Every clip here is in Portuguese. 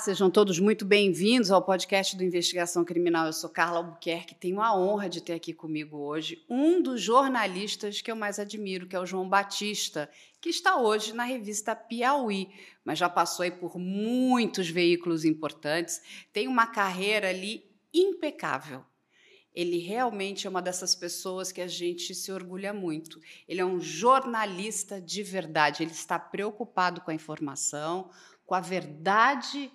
Sejam todos muito bem-vindos ao podcast do Investigação Criminal. Eu sou Carla Albuquerque, tenho a honra de ter aqui comigo hoje um dos jornalistas que eu mais admiro, que é o João Batista, que está hoje na revista Piauí, mas já passou aí por muitos veículos importantes, tem uma carreira ali impecável. Ele realmente é uma dessas pessoas que a gente se orgulha muito. Ele é um jornalista de verdade, ele está preocupado com a informação, com a verdade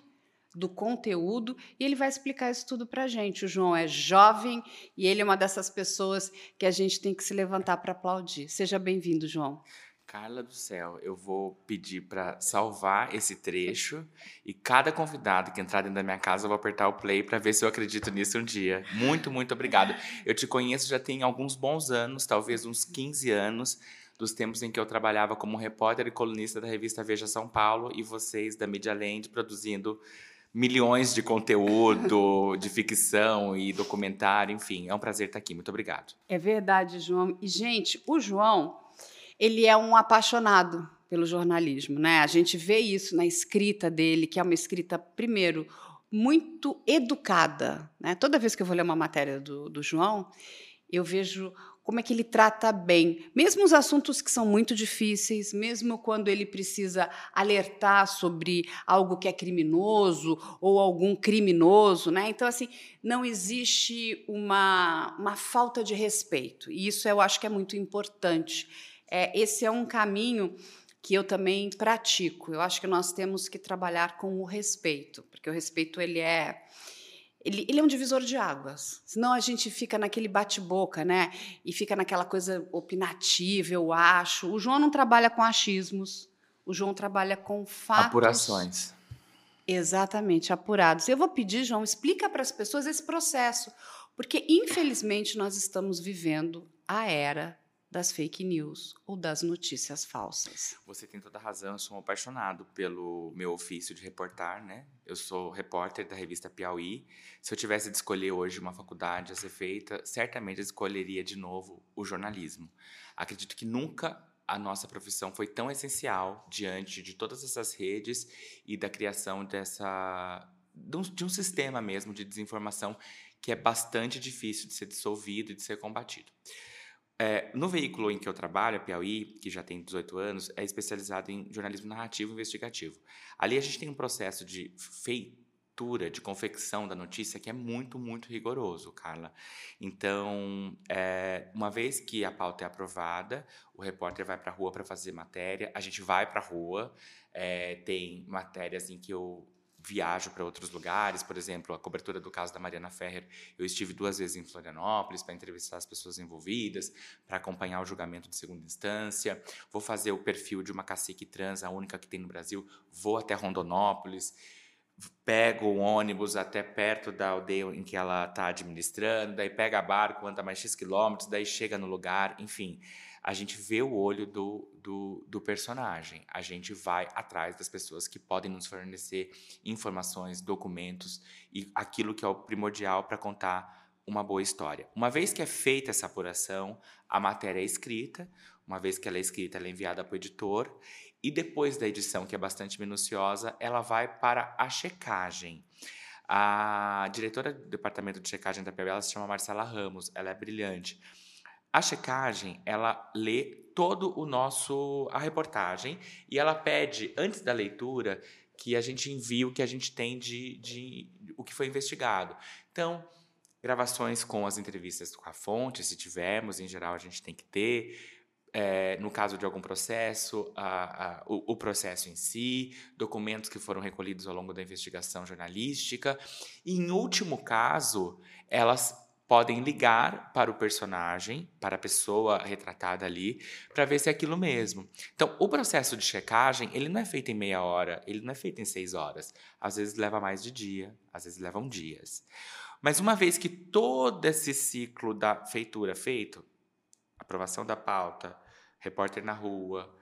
do conteúdo e ele vai explicar isso tudo para a gente. O João é jovem e ele é uma dessas pessoas que a gente tem que se levantar para aplaudir. Seja bem-vindo, João. Carla do céu, eu vou pedir para salvar esse trecho e cada convidado que entrar dentro da minha casa eu vou apertar o play para ver se eu acredito nisso um dia. Muito, muito obrigado. Eu te conheço já tem alguns bons anos, talvez uns 15 anos dos tempos em que eu trabalhava como repórter e colunista da revista Veja São Paulo e vocês da Media Land produzindo milhões de conteúdo de ficção e documentário, enfim, é um prazer estar aqui. Muito obrigado. É verdade, João. E gente, o João, ele é um apaixonado pelo jornalismo, né? A gente vê isso na escrita dele, que é uma escrita primeiro muito educada, né? Toda vez que eu vou ler uma matéria do, do João, eu vejo como é que ele trata bem, mesmo os assuntos que são muito difíceis, mesmo quando ele precisa alertar sobre algo que é criminoso ou algum criminoso, né? Então assim, não existe uma, uma falta de respeito. E isso eu acho que é muito importante. É, esse é um caminho que eu também pratico. Eu acho que nós temos que trabalhar com o respeito, porque o respeito ele é ele, ele, é um divisor de águas. Senão a gente fica naquele bate-boca, né? E fica naquela coisa opinativa, eu acho. O João não trabalha com achismos. O João trabalha com fatos. Apurações. Exatamente, apurados. Eu vou pedir, João, explica para as pessoas esse processo. Porque, infelizmente, nós estamos vivendo a era das fake news ou das notícias falsas. Você tem toda razão, eu sou um apaixonado pelo meu ofício de reportar, né? Eu sou repórter da revista Piauí. Se eu tivesse de escolher hoje uma faculdade a ser feita, certamente eu escolheria de novo o jornalismo. Acredito que nunca a nossa profissão foi tão essencial diante de todas essas redes e da criação dessa de um, de um sistema mesmo de desinformação que é bastante difícil de ser dissolvido e de ser combatido. É, no veículo em que eu trabalho, a Piauí, que já tem 18 anos, é especializado em jornalismo narrativo e investigativo. Ali a gente tem um processo de feitura, de confecção da notícia que é muito, muito rigoroso, Carla. Então, é, uma vez que a pauta é aprovada, o repórter vai para a rua para fazer matéria, a gente vai para a rua, é, tem matérias em que eu viajo para outros lugares, por exemplo, a cobertura do caso da Mariana Ferrer, eu estive duas vezes em Florianópolis para entrevistar as pessoas envolvidas, para acompanhar o julgamento de segunda instância, vou fazer o perfil de uma cacique trans, a única que tem no Brasil, vou até Rondonópolis, pego o ônibus até perto da aldeia em que ela está administrando, daí pega barco, anda mais X quilômetros, daí chega no lugar, enfim a gente vê o olho do, do, do, personagem. A gente vai atrás das pessoas que podem nos fornecer informações, documentos e aquilo que é o primordial para contar uma boa história. Uma vez que é feita essa apuração, a matéria é escrita, uma vez que ela é escrita, ela é enviada para o editor e depois da edição, que é bastante minuciosa, ela vai para a checagem. A diretora do departamento de checagem da PBL se chama Marcela Ramos, ela é brilhante. A checagem, ela lê todo o nosso a reportagem e ela pede antes da leitura que a gente envie o que a gente tem de, de o que foi investigado. Então, gravações com as entrevistas com a fonte, se tivermos, em geral a gente tem que ter. É, no caso de algum processo, a, a, o, o, processo em si, documentos que foram recolhidos ao longo da investigação jornalística. E, em último caso, elas podem ligar para o personagem, para a pessoa retratada ali, para ver se é aquilo mesmo. Então, o processo de checagem, ele não é feito em meia hora, ele não é feito em seis horas. Às vezes leva mais de dia, às vezes levam dias. Mas uma vez que todo esse ciclo da feitura feito, aprovação da pauta, repórter na rua,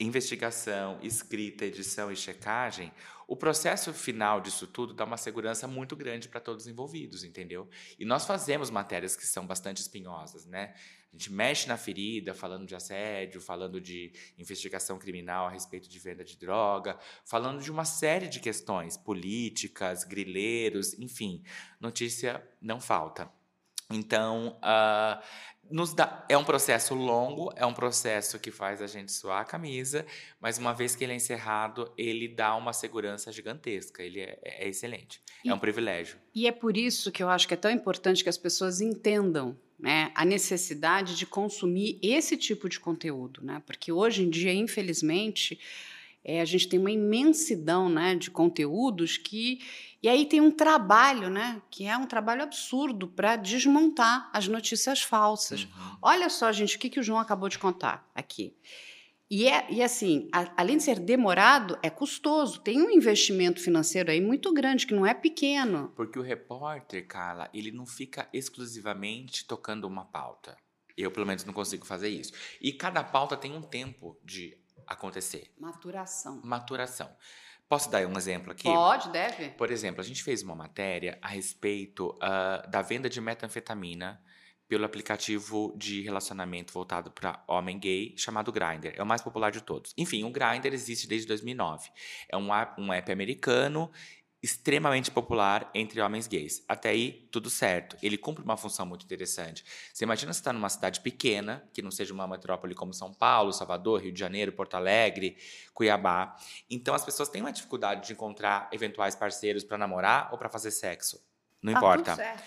investigação, escrita, edição e checagem, o processo final disso tudo dá uma segurança muito grande para todos os envolvidos, entendeu? E nós fazemos matérias que são bastante espinhosas, né? A gente mexe na ferida, falando de assédio, falando de investigação criminal a respeito de venda de droga, falando de uma série de questões políticas, grileiros, enfim, notícia não falta. Então, uh, nos dá, é um processo longo, é um processo que faz a gente suar a camisa, mas uma vez que ele é encerrado, ele dá uma segurança gigantesca. Ele é, é excelente. É e, é um privilégio. E é por isso que eu acho que é tão importante que as pessoas entendam né, a necessidade de consumir esse tipo de conteúdo, né? Porque hoje em dia, infelizmente, é, a gente tem uma imensidão né, de conteúdos que. E aí tem um trabalho, né? Que é um trabalho absurdo para desmontar as notícias falsas. Uhum. Olha só, gente, o que, que o João acabou de contar aqui. E, é, e assim, a, além de ser demorado, é custoso. Tem um investimento financeiro aí muito grande, que não é pequeno. Porque o repórter, Carla, ele não fica exclusivamente tocando uma pauta. Eu, pelo menos, não consigo fazer isso. E cada pauta tem um tempo de acontecer. Maturação. Maturação. Posso dar um exemplo aqui? Pode, deve. Por exemplo, a gente fez uma matéria a respeito uh, da venda de metanfetamina pelo aplicativo de relacionamento voltado para homem gay chamado Grindr. É o mais popular de todos. Enfim, o Grindr existe desde 2009. É um app, um app americano extremamente popular entre homens gays. Até aí, tudo certo. Ele cumpre uma função muito interessante. Você imagina você estar tá numa cidade pequena, que não seja uma metrópole como São Paulo, Salvador, Rio de Janeiro, Porto Alegre, Cuiabá. Então, as pessoas têm uma dificuldade de encontrar eventuais parceiros para namorar ou para fazer sexo. Não ah, importa. Certo.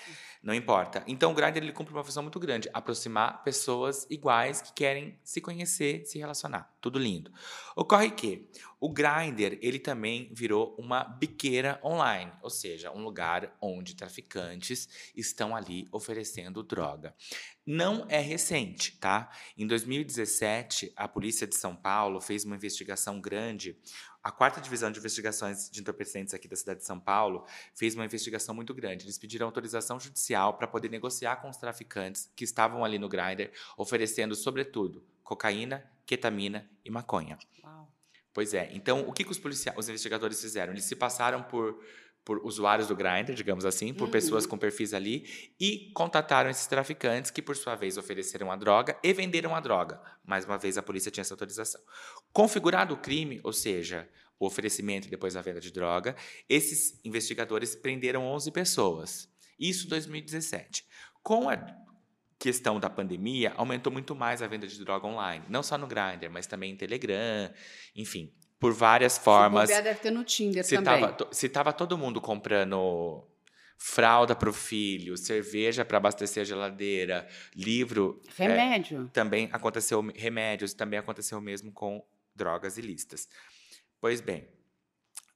Não importa. Então o Grindr ele cumpre uma função muito grande, aproximar pessoas iguais que querem se conhecer, se relacionar. Tudo lindo. Ocorre que o Grindr ele também virou uma biqueira online, ou seja, um lugar onde traficantes estão ali oferecendo droga. Não é recente, tá? Em 2017, a polícia de São Paulo fez uma investigação grande a quarta divisão de investigações de entorpecentes aqui da cidade de São Paulo fez uma investigação muito grande. Eles pediram autorização judicial para poder negociar com os traficantes que estavam ali no grinder, oferecendo, sobretudo, cocaína, ketamina e maconha. Pois é. Então, o que, que os, policiais, os investigadores fizeram? Eles se passaram por por usuários do Grindr, digamos assim, por uhum. pessoas com perfis ali, e contataram esses traficantes que, por sua vez, ofereceram a droga e venderam a droga. Mais uma vez, a polícia tinha essa autorização. Configurado o crime, ou seja, o oferecimento e depois a venda de droga, esses investigadores prenderam 11 pessoas. Isso em 2017. Com a questão da pandemia, aumentou muito mais a venda de droga online. Não só no Grindr, mas também em Telegram, enfim por várias formas. Se deve ter no Tinder se também. Tava, se tava todo mundo comprando fralda para o filho, cerveja para abastecer a geladeira, livro. É, Remédio. É, também aconteceu, remédios, também aconteceu mesmo com drogas ilícitas. Pois bem,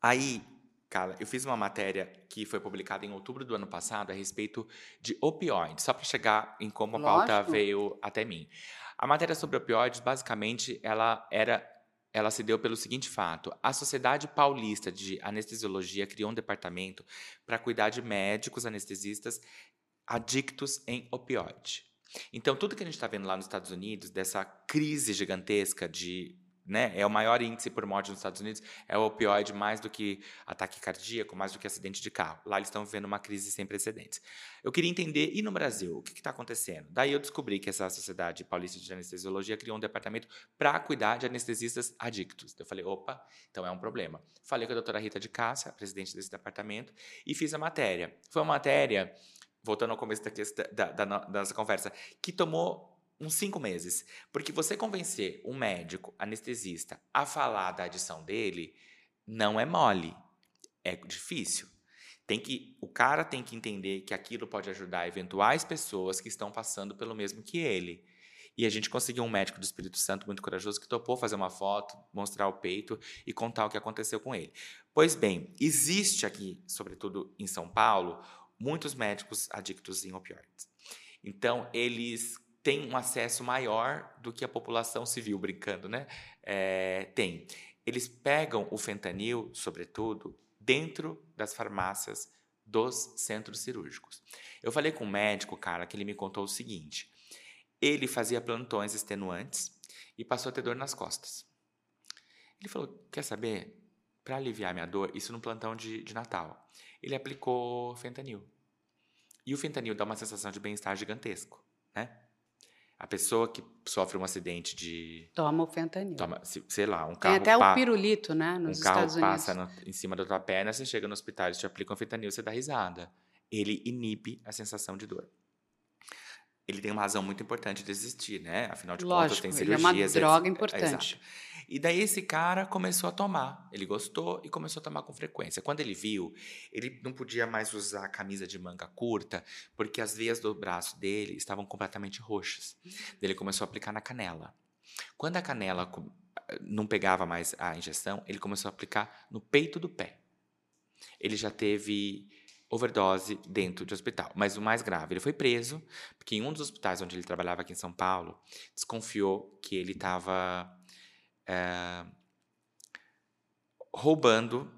aí, cara, eu fiz uma matéria que foi publicada em outubro do ano passado a respeito de opioides, só para chegar em como a Lógico. pauta veio até mim. A matéria sobre opioides, basicamente, ela era ela se deu pelo seguinte fato: a Sociedade Paulista de Anestesiologia criou um departamento para cuidar de médicos anestesistas adictos em opioide. Então, tudo que a gente está vendo lá nos Estados Unidos, dessa crise gigantesca de né? É o maior índice por morte nos Estados Unidos, é o opioide mais do que ataque cardíaco, mais do que acidente de carro. Lá eles estão vivendo uma crise sem precedentes. Eu queria entender, e no Brasil, o que está acontecendo? Daí eu descobri que essa Sociedade Paulista de Anestesiologia criou um departamento para cuidar de anestesistas adictos. Eu falei, opa, então é um problema. Falei com a doutora Rita de Cássia, presidente desse departamento, e fiz a matéria. Foi uma matéria, voltando ao começo da, da, da, da nossa conversa, que tomou uns cinco meses. Porque você convencer um médico anestesista a falar da adição dele não é mole. É difícil. Tem que, o cara tem que entender que aquilo pode ajudar eventuais pessoas que estão passando pelo mesmo que ele. E a gente conseguiu um médico do Espírito Santo muito corajoso que topou fazer uma foto, mostrar o peito e contar o que aconteceu com ele. Pois bem, existe aqui, sobretudo em São Paulo, muitos médicos adictos em opioides. Então, eles tem um acesso maior do que a população civil, brincando, né? É, tem. Eles pegam o fentanil, sobretudo, dentro das farmácias dos centros cirúrgicos. Eu falei com um médico, cara, que ele me contou o seguinte: ele fazia plantões extenuantes e passou a ter dor nas costas. Ele falou: quer saber? Para aliviar minha dor, isso no plantão de, de Natal, ele aplicou fentanil. E o fentanil dá uma sensação de bem-estar gigantesco, né? A pessoa que sofre um acidente de. Toma o fentanil. Toma, sei lá, um carro. Tem até pa... o pirulito, né? Nos um carro Estados passa em cima da tua perna, você chega no hospital, eles te aplicam fentanil, você dá risada. Ele inibe a sensação de dor. Ele tem uma razão muito importante de existir, né? Afinal de Lógico, contas, tem ele é uma cirurgias. droga etc. importante. Exato. E daí esse cara começou a tomar. Ele gostou e começou a tomar com frequência. Quando ele viu, ele não podia mais usar a camisa de manga curta, porque as veias do braço dele estavam completamente roxas. Ele começou a aplicar na canela. Quando a canela co- não pegava mais a injeção, ele começou a aplicar no peito do pé. Ele já teve overdose dentro de hospital. Mas o mais grave, ele foi preso, porque em um dos hospitais onde ele trabalhava aqui em São Paulo, desconfiou que ele estava é, roubando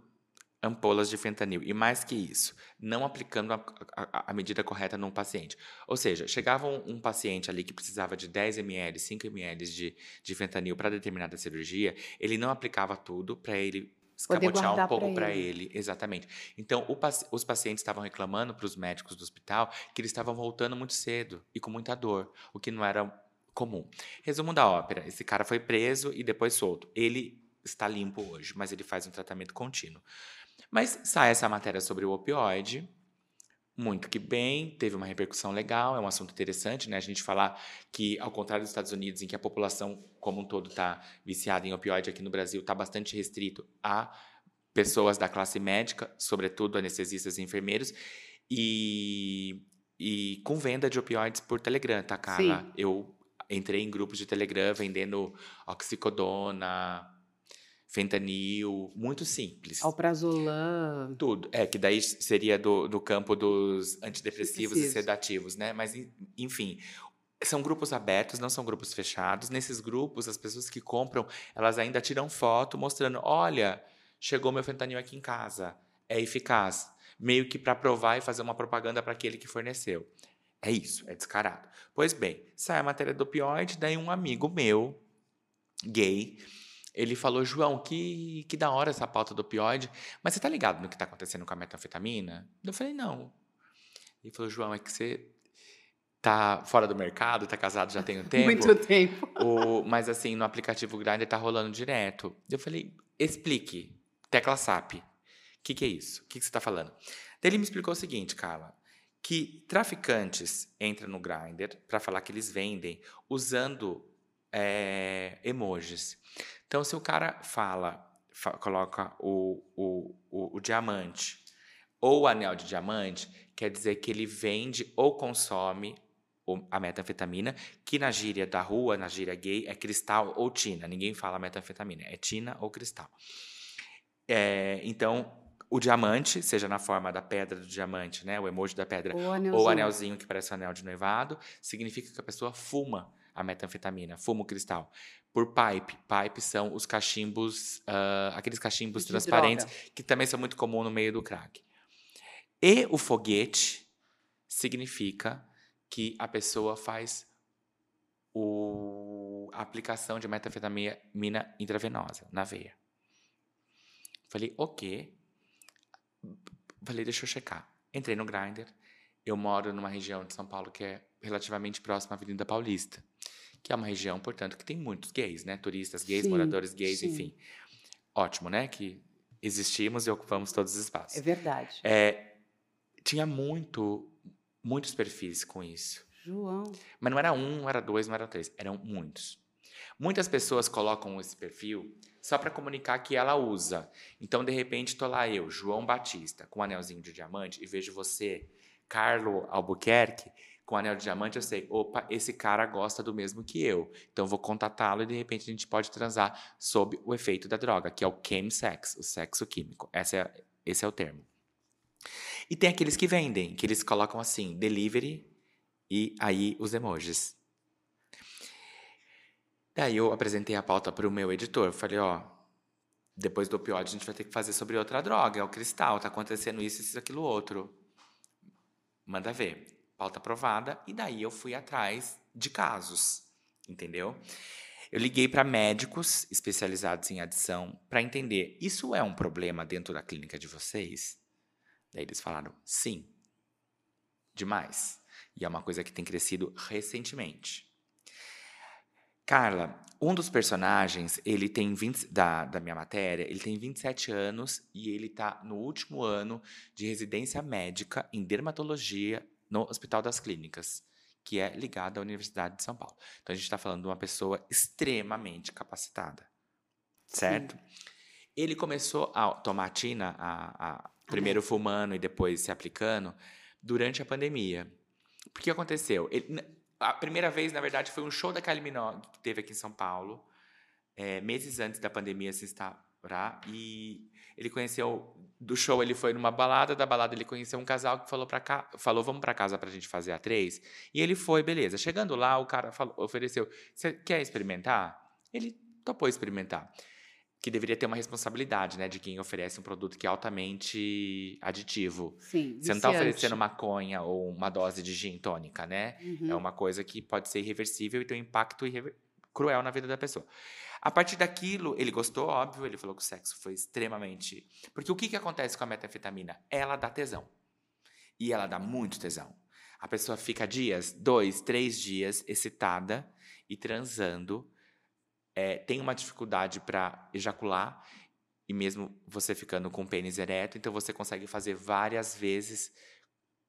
ampolas de fentanil. E mais que isso, não aplicando a, a- a medida correta num paciente. Ou seja, chegava um, um paciente ali que precisava de 10 ml, 5 ml de, de fentanil para determinada cirurgia, ele não aplicava tudo para ele escamotear um pouco para ele. ele. Exatamente. Então, o os pacientes estavam reclamando para os médicos do hospital que eles estavam voltando muito cedo e com muita dor, o que não era comum. Resumo da ópera: esse cara foi preso e depois solto. Ele está limpo hoje, mas ele faz um tratamento contínuo. Mas sai essa matéria sobre o opioide, muito que bem, teve uma repercussão legal, é um assunto interessante, né? A gente falar que, ao contrário dos Estados Unidos, em que a população como um todo está viciada em opioide, aqui no Brasil está bastante restrito a pessoas da classe médica, sobretudo anestesistas e enfermeiros, e, e com venda de opioides por Telegram, tá, Carla? Sim. Eu entrei em grupos de Telegram vendendo oxicodona, fentanil, muito simples. Alprazolam. Tudo. É, que daí seria do, do campo dos antidepressivos e Depressivos. sedativos, né? Mas, en- enfim, são grupos abertos, não são grupos fechados. Nesses grupos, as pessoas que compram, elas ainda tiram foto mostrando: olha, chegou meu fentanil aqui em casa, é eficaz. Meio que para provar e fazer uma propaganda para aquele que forneceu. É isso, é descarado. Pois bem, sai a matéria do opioide, daí um amigo meu, gay, ele falou, João, que, que da hora essa pauta do opioide, mas você tá ligado no que tá acontecendo com a metanfetamina? Eu falei, não. Ele falou, João, é que você tá fora do mercado, tá casado já tem um tempo. Muito tempo. O, mas assim, no aplicativo Grindr tá rolando direto. Eu falei, explique. Tecla SAP. O que, que é isso? O que, que você tá falando? Daí ele me explicou o seguinte, Carla. Que traficantes entram no Grindr para falar que eles vendem usando é, emojis. Então, se o cara fala, fa- coloca o, o, o, o diamante ou o anel de diamante, quer dizer que ele vende ou consome a metanfetamina, que na gíria da rua, na gíria gay, é cristal ou tina. Ninguém fala metanfetamina, é tina ou cristal. É, então, o diamante, seja na forma da pedra do diamante, né, o emoji da pedra, Ou anelzinho. ou o anelzinho que parece um anel de noivado, significa que a pessoa fuma a metanfetamina, fuma o cristal. Por pipe. Pipe são os cachimbos, ah, aqueles cachimbos De transparentes, droga. que também são muito comuns no meio do crack. E o foguete significa que a pessoa faz o, a aplicação de metanfetamina intravenosa na veia. Falei, ok. Falei, deixa eu checar. Entrei no Grindr. Eu moro numa região de São Paulo que é relativamente próxima à Avenida Paulista, que é uma região, portanto, que tem muitos gays, né? Turistas gays, Sim, moradores gays, sim. enfim. Ótimo, né? Que existimos e ocupamos todos os espaços. É verdade. É, tinha muito, muitos perfis com isso. João. Mas não era um, não era dois, não era três, eram muitos. Muitas pessoas colocam esse perfil só para comunicar que ela usa. Então, de repente, tô lá eu, João Batista, com um anelzinho de diamante, e vejo você, Carlo Albuquerque, com um anel de diamante, eu sei, opa, esse cara gosta do mesmo que eu. Então, vou contatá-lo e, de repente, a gente pode transar sob o efeito da droga, que é o chemsex, o sexo químico. É, esse é o termo. E tem aqueles que vendem, que eles colocam assim, delivery, e aí os emojis. Daí eu apresentei a pauta para o meu editor. Falei, ó, depois do opioide a gente vai ter que fazer sobre outra droga, é o cristal, tá acontecendo isso, isso, aquilo, outro. Manda ver. Pauta aprovada. E daí eu fui atrás de casos, entendeu? Eu liguei para médicos especializados em adição para entender, isso é um problema dentro da clínica de vocês? Daí eles falaram, sim. Demais. E é uma coisa que tem crescido recentemente. Carla, um dos personagens, ele tem 20, da, da minha matéria, ele tem 27 anos e ele tá no último ano de residência médica em dermatologia no Hospital das Clínicas, que é ligado à Universidade de São Paulo. Então a gente está falando de uma pessoa extremamente capacitada, certo? Sim. Ele começou a tomar tina, a, a primeiro fumando e depois se aplicando, durante a pandemia. O que aconteceu? Ele, a primeira vez, na verdade, foi um show da Kylie Minogue que teve aqui em São Paulo, é, meses antes da pandemia se instaurar. E ele conheceu do show, ele foi numa balada, da balada ele conheceu um casal que falou para cá, falou vamos para casa para a gente fazer a três. E ele foi, beleza. Chegando lá, o cara falou, ofereceu, você quer experimentar? Ele topou experimentar que deveria ter uma responsabilidade, né, de quem oferece um produto que é altamente aditivo. Sim, Você não está oferecendo maconha ou uma dose de gin tônica, né? Uhum. É uma coisa que pode ser irreversível e tem um impacto cruel na vida da pessoa. A partir daquilo, ele gostou, óbvio, ele falou que o sexo foi extremamente... Porque o que, que acontece com a metanfetamina? Ela dá tesão. E ela dá muito tesão. A pessoa fica dias, dois, três dias, excitada e transando é, tem uma dificuldade para ejacular, e mesmo você ficando com o pênis ereto, então você consegue fazer várias vezes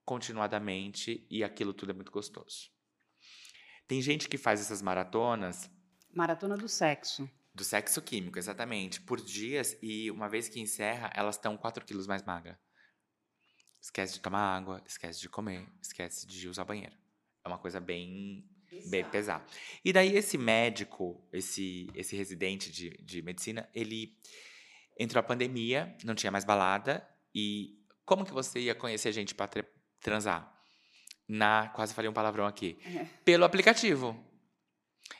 continuadamente e aquilo tudo é muito gostoso. Tem gente que faz essas maratonas. Maratona do sexo. Do sexo químico, exatamente. Por dias, e uma vez que encerra, elas estão 4 quilos mais magras. Esquece de tomar água, esquece de comer, esquece de usar banheiro. É uma coisa bem Bem pesado. E daí esse médico, esse, esse residente de, de medicina, ele entrou a pandemia, não tinha mais balada, e como que você ia conhecer gente para transar? Na, quase falei um palavrão aqui. É. Pelo aplicativo.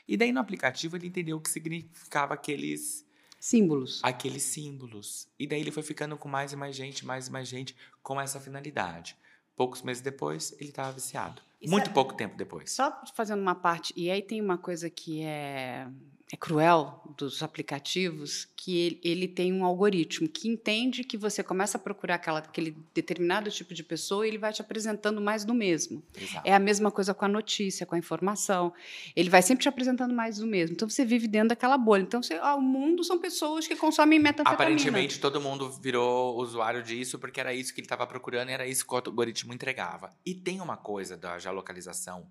E daí no aplicativo ele entendeu o que significava aqueles símbolos. Aqueles símbolos. E daí ele foi ficando com mais e mais gente, mais e mais gente com essa finalidade. Poucos meses depois, ele estava viciado. Muito pouco tempo depois. Só fazendo uma parte, e aí tem uma coisa que é é cruel dos aplicativos que ele, ele, tem um algoritmo que entende que você começa a procurar aquela, aquele determinado tipo de pessoa e ele vai te apresentando mais do mesmo. Exato. É a mesma coisa com a notícia, com a informação. Ele vai sempre te apresentando mais do mesmo. Então você vive dentro daquela bolha. Então você, ah, o mundo são pessoas que consomem metanfetamina. Aparentemente todo mundo virou usuário disso porque era isso que ele estava procurando e era isso que o algoritmo entregava. E tem uma coisa da geolocalização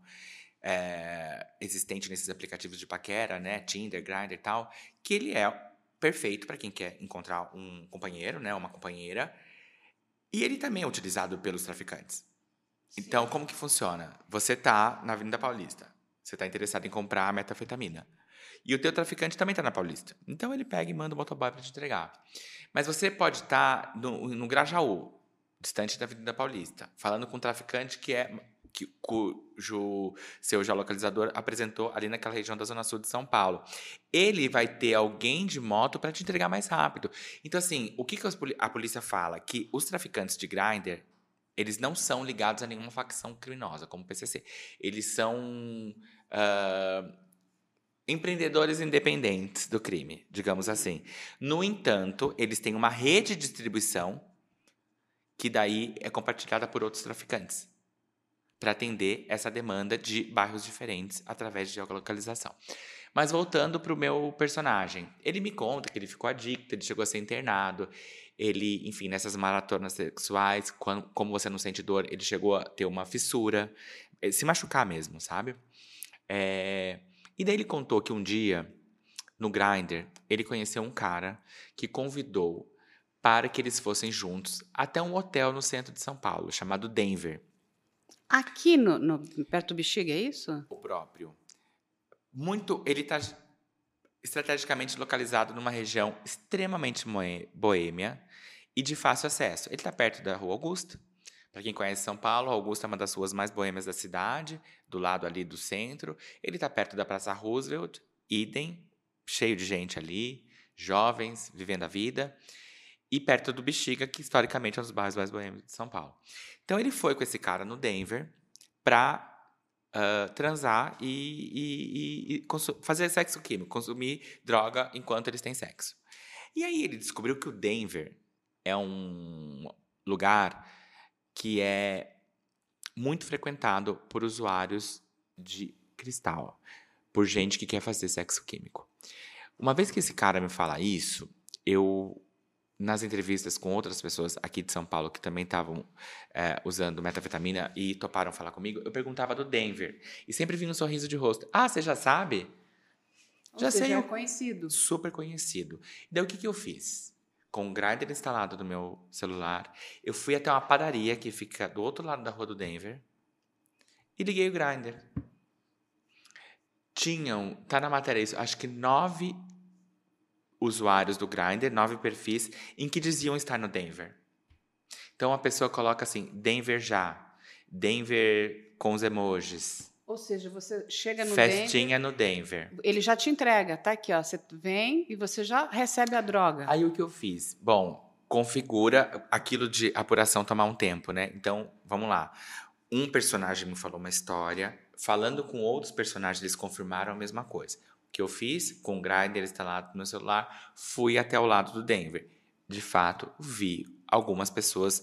é, existente nesses aplicativos de paquera, né, Tinder, Grindr e tal, que ele é perfeito para quem quer encontrar um companheiro, né, uma companheira, e ele também é utilizado pelos traficantes. Sim. Então, como que funciona? Você tá na Avenida Paulista, você está interessado em comprar metafetamina. E o teu traficante também está na Paulista. Então ele pega e manda o motoboy para te entregar. Mas você pode estar tá no, no Grajaú, distante da Avenida Paulista, falando com um traficante que é que, cujo seu geolocalizador apresentou ali naquela região da Zona Sul de São Paulo. Ele vai ter alguém de moto para te entregar mais rápido. Então, assim, o que, que a polícia fala? Que os traficantes de grinder, eles não são ligados a nenhuma facção criminosa, como o PCC. Eles são uh, empreendedores independentes do crime, digamos assim. No entanto, eles têm uma rede de distribuição que daí é compartilhada por outros traficantes para atender essa demanda de bairros diferentes através de geolocalização. Mas voltando para o meu personagem, ele me conta que ele ficou adicto, ele chegou a ser internado, ele, enfim, nessas maratonas sexuais, quando, como você não sente dor, ele chegou a ter uma fissura, eh, se machucar mesmo, sabe? É... E daí ele contou que um dia, no Grindr, ele conheceu um cara que convidou para que eles fossem juntos até um hotel no centro de São Paulo, chamado Denver. Aqui no, no, perto do Bexiga, é isso? O próprio. Muito. Ele está estrategicamente localizado numa região extremamente boêmia e de fácil acesso. Ele está perto da Rua Augusta. Para quem conhece São Paulo, Augusta é uma das ruas mais boêmias da cidade, do lado ali do centro. Ele está perto da Praça Roosevelt, idem, cheio de gente ali, jovens vivendo a vida e perto do Bexiga, que historicamente é um dos bairros mais boêmios de São Paulo. Então ele foi com esse cara no Denver para uh, transar e, e, e fazer sexo químico, consumir droga enquanto eles têm sexo. E aí ele descobriu que o Denver é um lugar que é muito frequentado por usuários de cristal. por gente que quer fazer sexo químico. Uma vez que esse cara me fala isso, eu nas entrevistas com outras pessoas aqui de São Paulo que também estavam é, usando metafetamina e toparam falar comigo, eu perguntava do Denver. E sempre vinha um sorriso de rosto. Ah, você já sabe? Ou já sei. É conhecido. Super conhecido. Daí o que, que eu fiz? Com o grinder instalado no meu celular, eu fui até uma padaria que fica do outro lado da rua do Denver e liguei o grinder. Tinham, tá na matéria isso, acho que nove usuários do Grindr, nove perfis, em que diziam estar no Denver. Então a pessoa coloca assim, Denver já, Denver com os emojis. Ou seja, você chega no Festinha Denver, no Denver. Ele já te entrega, tá aqui, ó. Você vem e você já recebe a droga. Aí o que eu fiz? Bom, configura aquilo de apuração tomar um tempo, né? Então, vamos lá. Um personagem me falou uma história, falando com outros personagens, eles confirmaram a mesma coisa que eu fiz com o Grindr instalado no meu celular, fui até o lado do Denver. De fato, vi algumas pessoas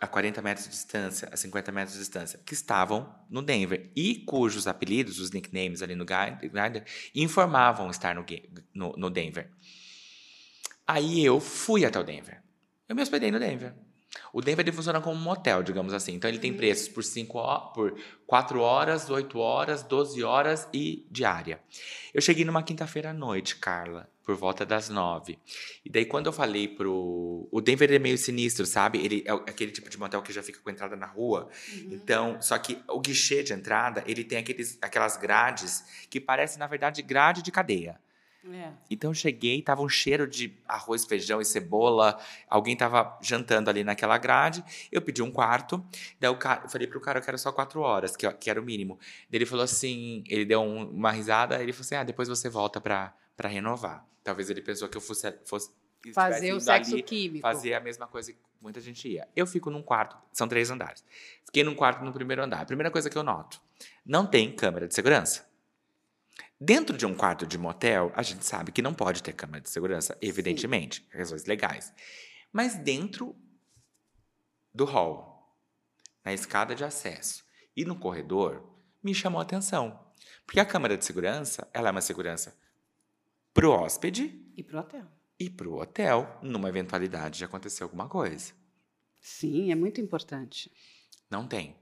a 40 metros de distância, a 50 metros de distância, que estavam no Denver e cujos apelidos, os nicknames ali no Grindr, informavam estar no, no, no Denver. Aí eu fui até o Denver. Eu me hospedei no Denver. O Denver ele funciona como um motel, digamos assim. Então ele tem uhum. preços por, cinco, por 4 horas, 8 horas, 12 horas e diária. Eu cheguei numa quinta-feira à noite, Carla, por volta das 9. E daí quando eu falei pro. O Denver é meio sinistro, sabe? Ele é aquele tipo de motel que já fica com entrada na rua. Uhum. Então, só que o guichê de entrada, ele tem aqueles, aquelas grades que parecem, na verdade, grade de cadeia. É. Então eu cheguei, tava um cheiro de arroz, feijão e cebola. Alguém tava jantando ali naquela grade. Eu pedi um quarto. Daí eu, eu falei pro cara, eu quero só quatro horas, que, que era o mínimo. Daí ele falou assim, ele deu um, uma risada, ele falou assim: ah, depois você volta pra, pra renovar. Talvez ele pensou que eu fosse. fosse fazer o sexo ali, químico. Fazer a mesma coisa que muita gente ia. Eu fico num quarto, são três andares. Fiquei num quarto no primeiro andar. A primeira coisa que eu noto: não tem câmera de segurança. Dentro de um quarto de motel, a gente sabe que não pode ter câmera de segurança, evidentemente, Sim. razões legais. Mas dentro do hall, na escada de acesso e no corredor, me chamou a atenção. Porque a câmera de segurança, ela é uma segurança pro hóspede e pro hotel. E pro hotel, numa eventualidade de acontecer alguma coisa. Sim, é muito importante. Não tem.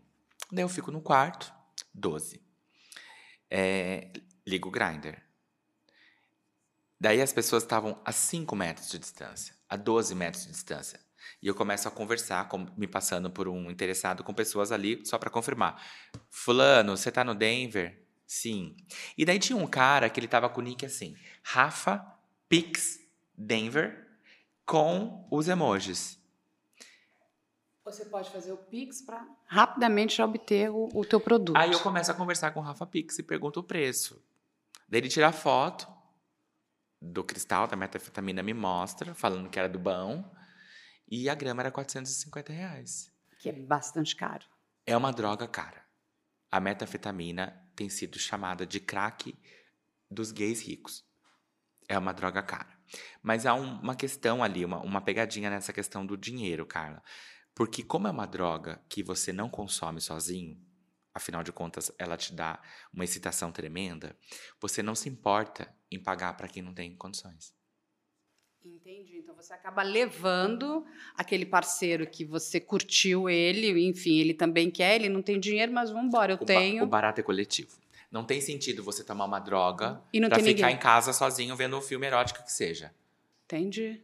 Daí eu fico no quarto, 12. É, ligo o grinder. Daí as pessoas estavam a 5 metros de distância, a 12 metros de distância. E eu começo a conversar, com, me passando por um interessado com pessoas ali, só para confirmar. Fulano, você tá no Denver? Sim. E daí tinha um cara que ele tava com o nick assim: Rafa Pix Denver com os emojis. Você pode fazer o Pix para rapidamente obter o, o teu produto. Aí eu começo a conversar com o Rafa Pix e pergunto o preço. Daí ele tira a foto do cristal da metafetamina, me mostra, falando que era do bom. E a grama era 450 reais. Que é bastante caro. É uma droga cara. A metafetamina tem sido chamada de crack dos gays ricos. É uma droga cara. Mas há um, uma questão ali, uma, uma pegadinha nessa questão do dinheiro, Carla. Porque, como é uma droga que você não consome sozinho, afinal de contas ela te dá uma excitação tremenda, você não se importa em pagar para quem não tem condições. Entendi. Então você acaba levando aquele parceiro que você curtiu ele, enfim, ele também quer, ele não tem dinheiro, mas vamos embora, eu o tenho. o barato é coletivo. Não tem sentido você tomar uma droga para ficar ninguém. em casa sozinho vendo um filme erótico que seja. Entendi.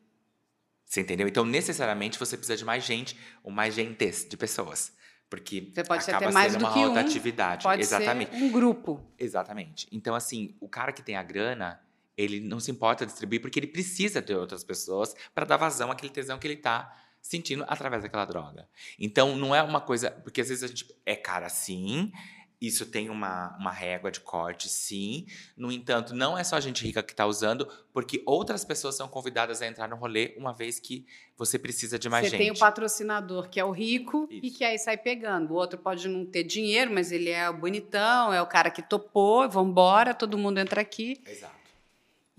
Você entendeu? Então, necessariamente, você precisa de mais gente, ou mais gentes de pessoas. Porque Você pode acaba ser mais sendo do uma que rotatividade. Um, pode Exatamente. ser um grupo. Exatamente. Então, assim, o cara que tem a grana, ele não se importa distribuir porque ele precisa de outras pessoas para dar vazão àquele tesão que ele está sentindo através daquela droga. Então, não é uma coisa. Porque às vezes a gente é cara sim, isso tem uma, uma régua de corte, sim. No entanto, não é só a gente rica que está usando, porque outras pessoas são convidadas a entrar no rolê uma vez que você precisa de mais você gente. Você tem o patrocinador, que é o rico, isso. e que aí sai pegando. O outro pode não ter dinheiro, mas ele é o bonitão, é o cara que topou, vamos embora, todo mundo entra aqui. Exato.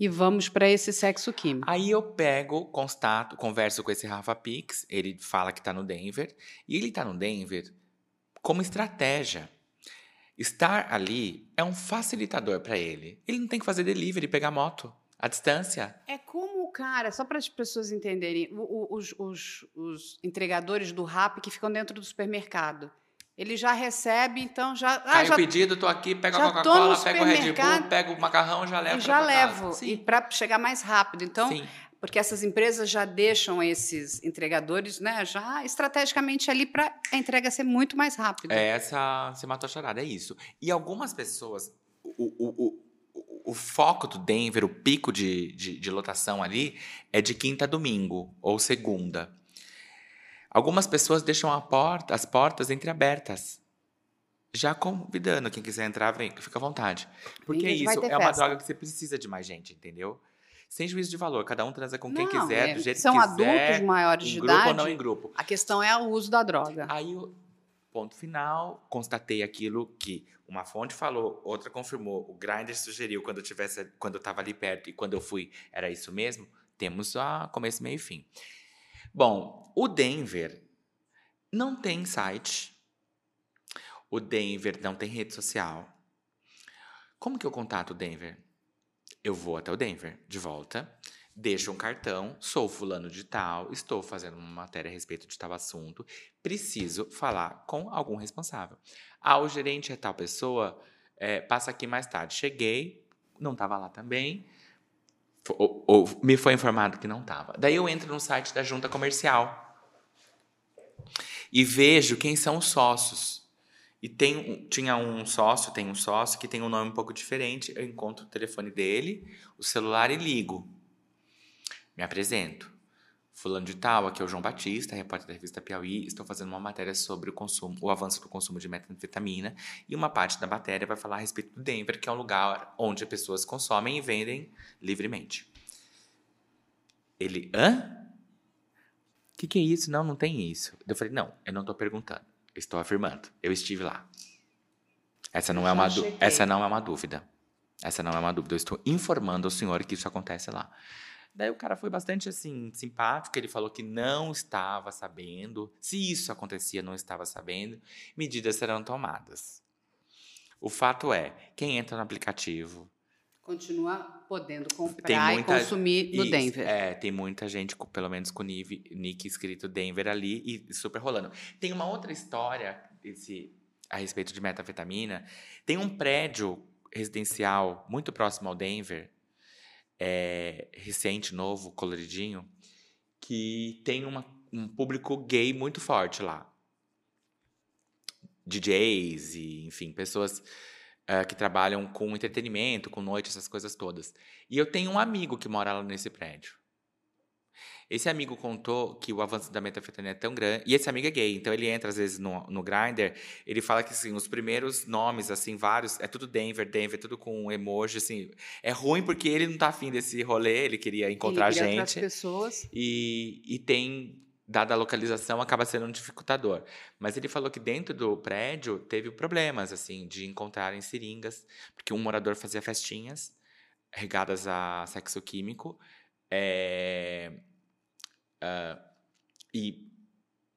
E vamos para esse sexo químico. Aí eu pego, constato, converso com esse Rafa Pix, ele fala que está no Denver, e ele está no Denver como estratégia Estar ali é um facilitador para ele. Ele não tem que fazer delivery, pegar moto à distância. É como o cara, só para as pessoas entenderem, os, os, os entregadores do RAP que ficam dentro do supermercado. Ele já recebe, então já. Ah, Cai já, o pedido, tô aqui, pego a Coca-Cola, pego o Red Bull, pego o macarrão, já levo. E já levo. E para chegar mais rápido. Então, Sim. Porque essas empresas já deixam esses entregadores, né, já estrategicamente ali para a entrega ser muito mais rápida. É essa, você matou a charada, é isso. E algumas pessoas, o, o, o, o foco do Denver, o pico de, de, de lotação ali, é de quinta a domingo ou segunda. Algumas pessoas deixam porta, as portas entreabertas. Já convidando, quem quiser entrar, vem, fica à vontade. Porque é isso, é uma droga que você precisa de mais gente, entendeu? Sem juízo de valor, cada um transa com quem não, quiser, é, do jeito são que quiser. São adultos maiores de idade. grupo ou não em grupo. A questão é o uso da droga. Aí, ponto final, constatei aquilo que uma fonte falou, outra confirmou, o Grindr sugeriu quando eu tivesse, quando eu estava ali perto e quando eu fui, era isso mesmo. Temos a começo, meio e fim. Bom, o Denver não tem site. O Denver não tem rede social. Como que eu contato o Denver? Eu vou até o Denver de volta, deixo um cartão, sou fulano de tal, estou fazendo uma matéria a respeito de tal assunto, preciso falar com algum responsável. Ah, o gerente é tal pessoa, é, passa aqui mais tarde. Cheguei, não estava lá também, ou, ou, me foi informado que não estava. Daí eu entro no site da junta comercial e vejo quem são os sócios. E tem, tinha um sócio, tem um sócio que tem um nome um pouco diferente. Eu encontro o telefone dele, o celular e ligo. Me apresento. Fulano de tal, aqui é o João Batista, repórter da revista Piauí. Estou fazendo uma matéria sobre o consumo, o avanço do consumo de metanfetamina. E uma parte da matéria vai falar a respeito do Denver, que é um lugar onde as pessoas consomem e vendem livremente. Ele, hã? que, que é isso? Não, não tem isso. Eu falei, não, eu não estou perguntando. Estou afirmando. Eu estive lá. Essa não, é uma, essa não é uma dúvida. Essa não é uma dúvida. Eu estou informando ao senhor que isso acontece lá. Daí o cara foi bastante assim simpático, ele falou que não estava sabendo, se isso acontecia, não estava sabendo, medidas serão tomadas. O fato é, quem entra no aplicativo continua podendo comprar muita, e consumir no Denver. É, tem muita gente, pelo menos com nick, nick escrito Denver ali e super rolando. Tem uma outra história esse, a respeito de metafetamina. Tem um prédio residencial muito próximo ao Denver, é, recente, novo, coloridinho, que tem uma, um público gay muito forte lá. DJs e, enfim, pessoas uh, que trabalham com entretenimento, com noite, essas coisas todas. E eu tenho um amigo que mora lá nesse prédio. Esse amigo contou que o avanço da metafetamina é tão grande. E esse amigo é gay, então ele entra às vezes no, no Grindr. Ele fala que assim, os primeiros nomes, assim, vários, é tudo Denver, Denver, tudo com emoji, assim. É ruim porque ele não tá afim desse rolê, ele queria encontrar ele queria gente. pessoas. E, e tem dada a localização, acaba sendo um dificultador. Mas ele falou que dentro do prédio teve problemas, assim, de encontrarem seringas, porque um morador fazia festinhas regadas a sexo químico, é, uh, e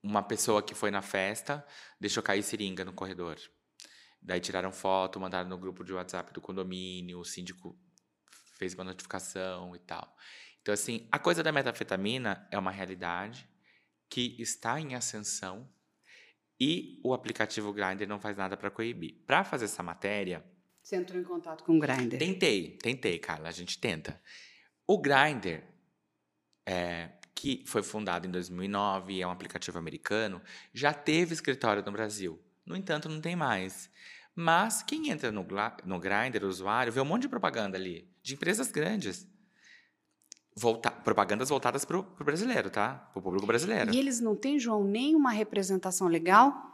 uma pessoa que foi na festa deixou cair seringa no corredor. Daí tiraram foto, mandaram no grupo de WhatsApp do condomínio, o síndico fez uma notificação e tal. Então, assim, a coisa da metafetamina é uma realidade, que está em ascensão e o aplicativo Grindr não faz nada para coibir. Para fazer essa matéria. Você entrou em contato com o Grindr? Tentei, tentei, Carla, a gente tenta. O Grindr, é, que foi fundado em 2009 e é um aplicativo americano, já teve escritório no Brasil. No entanto, não tem mais. Mas quem entra no, no Grindr, o usuário, vê um monte de propaganda ali, de empresas grandes volta, propagandas voltadas para o brasileiro, tá? Para o público brasileiro. E eles não têm, João, nenhuma representação legal?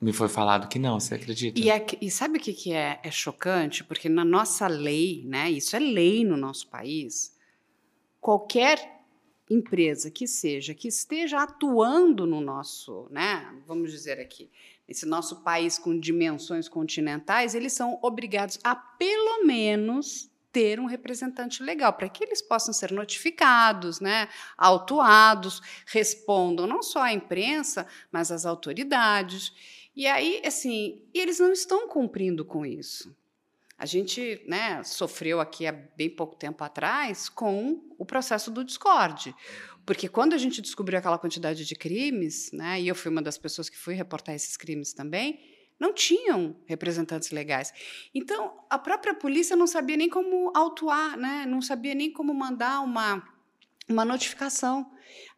Me foi falado que não, você acredita? E, é, e sabe o que, que é, é chocante? Porque na nossa lei, né, isso é lei no nosso país, qualquer empresa que seja, que esteja atuando no nosso, né, vamos dizer aqui, esse nosso país com dimensões continentais, eles são obrigados a pelo menos ter um representante legal, para que eles possam ser notificados, né, autuados, respondam não só à imprensa, mas às autoridades. E aí, assim, eles não estão cumprindo com isso. A gente né, sofreu aqui há bem pouco tempo atrás com o processo do Discord. Porque quando a gente descobriu aquela quantidade de crimes, né, e eu fui uma das pessoas que fui reportar esses crimes também, não tinham representantes legais. Então, a própria polícia não sabia nem como autuar, né, não sabia nem como mandar uma, uma notificação.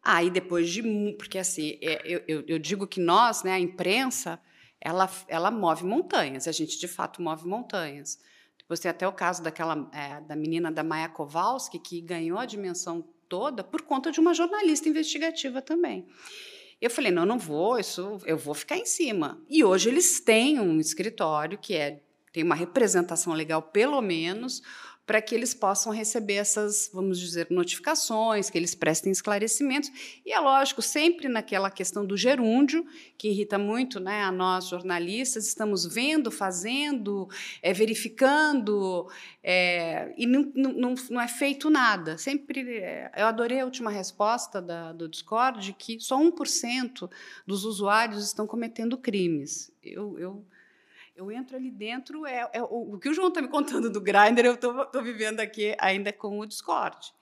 Aí, ah, depois de. Porque, assim, é, eu, eu, eu digo que nós, né, a imprensa, ela, ela move montanhas, a gente de fato move montanhas. Depois tem até o caso daquela é, da menina da Maya Kowalski, que ganhou a dimensão toda por conta de uma jornalista investigativa também. Eu falei, não, não vou, isso, eu vou ficar em cima. E hoje eles têm um escritório que é tem uma representação legal, pelo menos, para que eles possam receber essas, vamos dizer, notificações, que eles prestem esclarecimentos. E é lógico, sempre naquela questão do gerúndio, que irrita muito né, a nós jornalistas, estamos vendo, fazendo, é, verificando, é, e não, não, não, é feito nada. Sempre, é, eu adorei a última resposta da, do Discord, que só 1% dos usuários estão cometendo crimes. Eu, eu eu entro ali dentro, é, é o, o, que o João está me contando do Grindr, eu estou vivendo aqui ainda com o Discord.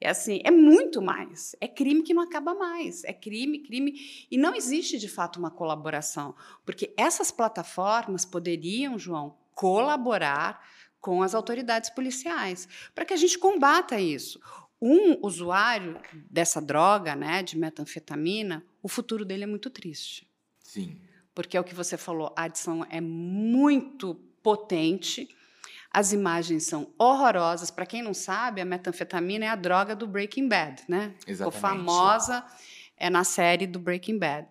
É assim, é muito mais. É crime que não acaba mais. É crime, crime. E não existe, de fato, uma colaboração. Porque essas plataformas poderiam, João, colaborar com as autoridades policiais para que a gente combata isso. Um usuário dessa droga, né, de metanfetamina, o futuro dele é muito triste. Sim porque é o que você falou, a adição é muito potente. As imagens são horrorosas. Para quem não sabe, a metanfetamina é a droga do Breaking Bad, né? Exatamente. Ficou famosa é na série do Breaking Bad.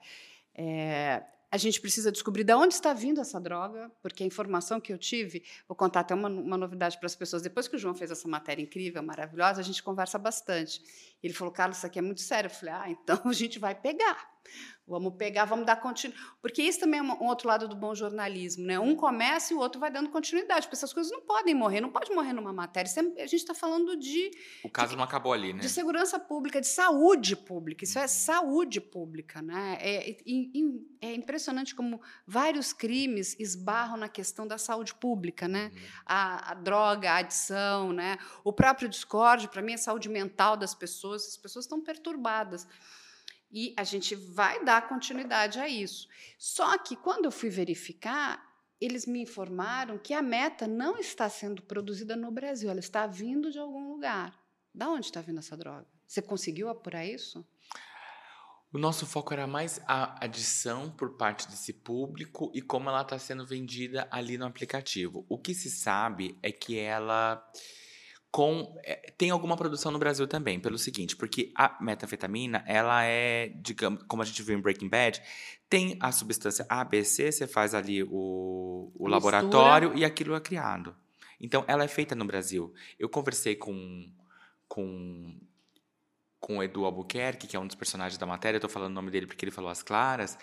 É, a gente precisa descobrir de onde está vindo essa droga, porque a informação que eu tive, vou contar até uma, uma novidade para as pessoas. Depois que o João fez essa matéria incrível, maravilhosa, a gente conversa bastante. Ele falou, Carlos, isso aqui é muito sério. Eu falei, ah, então a gente vai pegar. Vamos pegar, vamos dar continuidade. Porque isso também é um outro lado do bom jornalismo. Né? Um começa e o outro vai dando continuidade. Porque essas coisas não podem morrer, não pode morrer numa matéria. É, a gente está falando de. O caso de, não acabou ali, né? De segurança pública, de saúde pública. Isso é uhum. saúde pública. Né? É, é, é, impressionante como vários crimes esbarram na questão da saúde pública. Né? Uhum. A, a, droga, a adição, né? o próprio Discord, para mim, é saúde mental das pessoas. As pessoas estão perturbadas. E a gente vai dar continuidade a isso. Só que quando eu fui verificar, eles me informaram que a meta não está sendo produzida no Brasil, ela está vindo de algum lugar. Da onde está vindo essa droga? Você conseguiu apurar isso? O nosso foco era mais a adição por parte desse público e como ela está sendo vendida ali no aplicativo. O que se sabe é que ela com é, tem alguma produção no Brasil também, pelo seguinte, porque a metanfetamina, ela é, digamos, como a gente viu em Breaking Bad, tem a substância ABC, você faz ali o, o laboratório e aquilo é criado. Então, ela é feita no Brasil. Eu conversei com com com o Edu Albuquerque, que é um dos personagens da matéria, eu tô falando o nome dele porque ele falou as claras,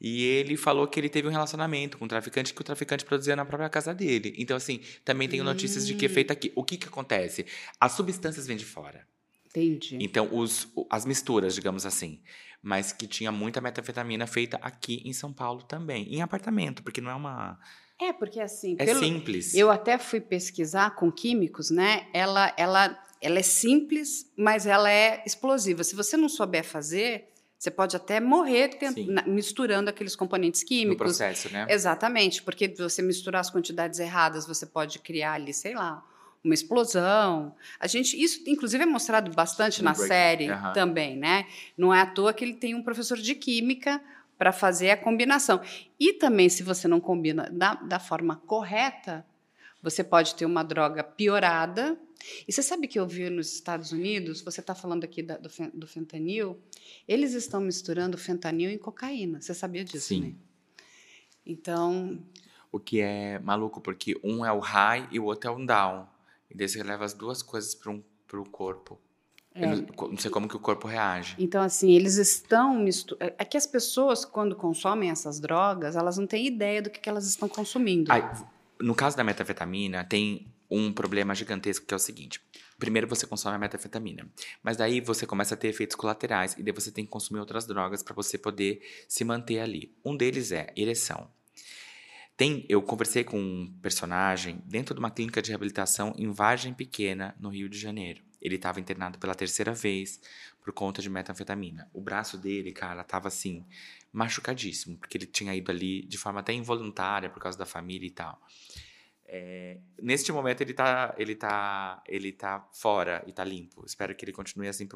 e ele falou que ele teve um relacionamento com um traficante que o traficante produzia na própria casa dele. Então, assim, também tenho notícias de que é hum. feito aqui. O que, que acontece? As substâncias vêm de fora. Entendi. Então, os, as misturas, digamos assim. Mas que tinha muita metanfetamina feita aqui em São Paulo também. Em apartamento, porque não é uma. É, porque assim. É pelo, simples. Eu até fui pesquisar com químicos, né? Ela, ela, ela é simples, mas ela é explosiva. Se você não souber fazer, você pode até morrer misturando aqueles componentes químicos. No processo, né? Exatamente, porque você misturar as quantidades erradas, você pode criar ali, sei lá, uma explosão. A gente, isso inclusive é mostrado bastante no na break. série uhum. também, né? Não é à toa que ele tem um professor de química para fazer a combinação. E também, se você não combina da, da forma correta, você pode ter uma droga piorada. E você sabe que eu vi nos Estados Unidos, você está falando aqui da, do, do, fentanil, eles estão misturando fentanil em cocaína. Você sabia disso, Sim. né? Então. O que é maluco, porque um é o high e o outro é o down. E daí você leva as duas coisas para o corpo. É. Não, não, sei como que o corpo reage. Então, assim, eles estão misturando. É, é que as pessoas, quando consomem essas drogas, elas não têm ideia do que, que elas estão consumindo. Ai, no caso da metafetamina, tem um problema gigantesco que é o seguinte. Primeiro você consome a metafetamina, mas daí você começa a ter efeitos colaterais e daí você tem que consumir outras drogas para você poder se manter ali. Um deles é ereção. Tem, eu conversei com um personagem dentro de uma clínica de reabilitação em Vargem Pequena, no Rio de Janeiro. Ele estava internado pela terceira vez por conta de metanfetamina. O braço dele, cara, tava assim, machucadíssimo, porque ele tinha ido ali de forma até involuntária por causa da família e tal. É, neste momento ele tá, ele tá, ele tá fora e tá limpo. Espero que ele continue assim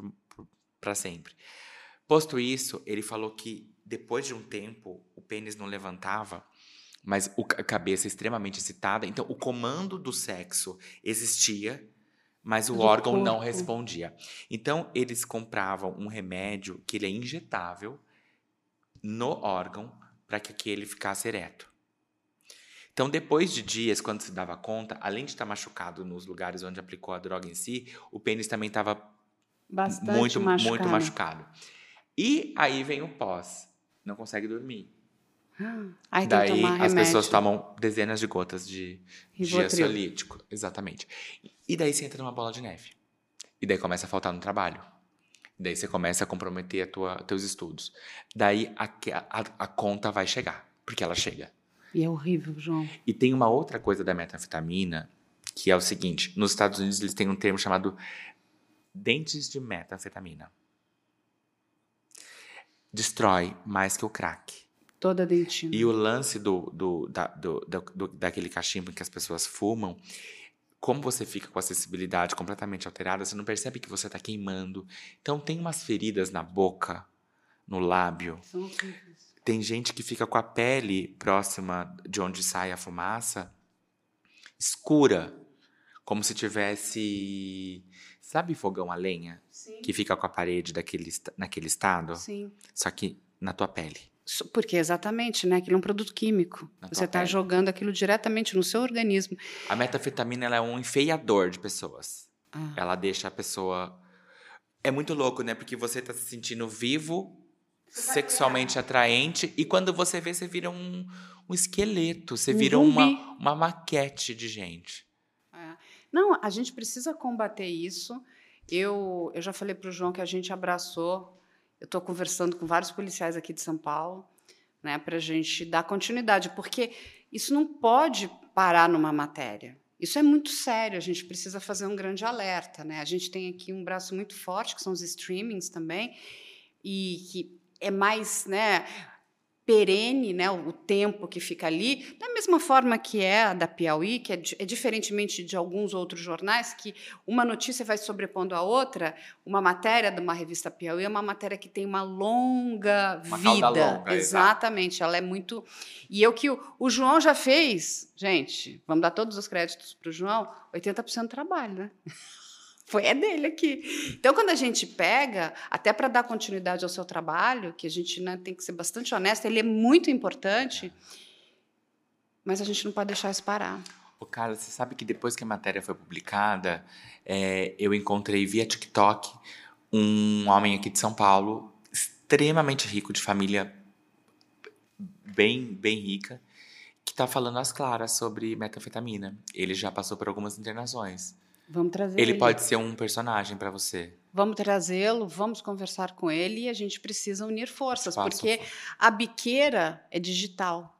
para sempre. Posto isso, ele falou que depois de um tempo o pênis não levantava mas a cabeça extremamente excitada. Então, o comando do sexo existia, mas o órgão corpo. não respondia. Então, eles compravam um remédio que ele é injetável no órgão para que aquele ficasse ereto. Então, depois de dias, quando se dava conta, além de estar machucado nos lugares onde aplicou a droga em si, o pênis também estava muito machucado. muito machucado. E aí vem o pós. Não consegue dormir. Ai, Daí as pessoas tomam dezenas de gotas de, de ansiolítico. Exatamente. E daí você entra numa bola de neve. E daí começa a faltar no trabalho. Daí você começa a comprometer a tua, teus estudos. Daí a, a, a conta vai chegar, porque ela chega. E é horrível, João. E tem uma outra coisa da metanfetamina, que é o seguinte: nos Estados Unidos eles têm um termo chamado dentes de metanfetamina. Destrói mais que o crack. Toda dentina. E o lance do, do, da, do, do, daquele cachimbo em que as pessoas fumam, como você fica com a sensibilidade completamente alterada, você não percebe que você está queimando. Então, tem umas feridas na boca, no lábio. São tem gente que fica com a pele próxima de onde sai a fumaça escura, como se tivesse. Sabe fogão a lenha? Sim. Que fica com a parede daquele, naquele estado? Sim. Só que na tua pele. Porque exatamente, né? Aquilo é um produto químico. Na Você está jogando aquilo diretamente no seu organismo. A metafetamina ela é um enfeiador de pessoas. Ah. Ela deixa a pessoa. É muito louco, né? Porque você está se sentindo vivo, sexualmente atraente, e quando você vê, você vira um, um esqueleto, você um vira uma, uma maquete de gente. É. Não, a gente precisa combater isso. Eu, eu já falei para o João que a gente abraçou eu estou conversando com vários policiais aqui de São Paulo, né, para a gente dar continuidade, porque isso não pode parar numa matéria. Isso é muito sério, a gente precisa fazer um grande alerta. Né? A gente tem aqui um braço muito forte, que são os streamings também, e que é mais. Né, perene, né, o tempo que fica ali, da mesma forma que é a da Piauí, que é, é, diferentemente de alguns outros jornais, que uma notícia vai sobrepondo a outra, uma matéria de uma revista Piauí é uma matéria que tem uma longa uma vida. Longa, Exatamente, ela é muito. E eu que o, o João já fez, gente, vamos dar todos os créditos para o João, 80% do trabalho, né? Foi é dele aqui. Então, quando a gente pega, até para dar continuidade ao seu trabalho, que a gente né, tem que ser bastante honesto, ele é muito importante, mas a gente não pode deixar isso parar. Ô, Carla, você sabe que depois que a matéria foi publicada, é, eu encontrei via TikTok um homem aqui de São Paulo, extremamente rico, de família bem, bem rica, que está falando às claras sobre metanfetamina. Ele já passou por algumas internações. Vamos trazer ele. Ele pode ser um personagem para você. Vamos trazê-lo, vamos conversar com ele e a gente precisa unir forças, porque a biqueira é digital.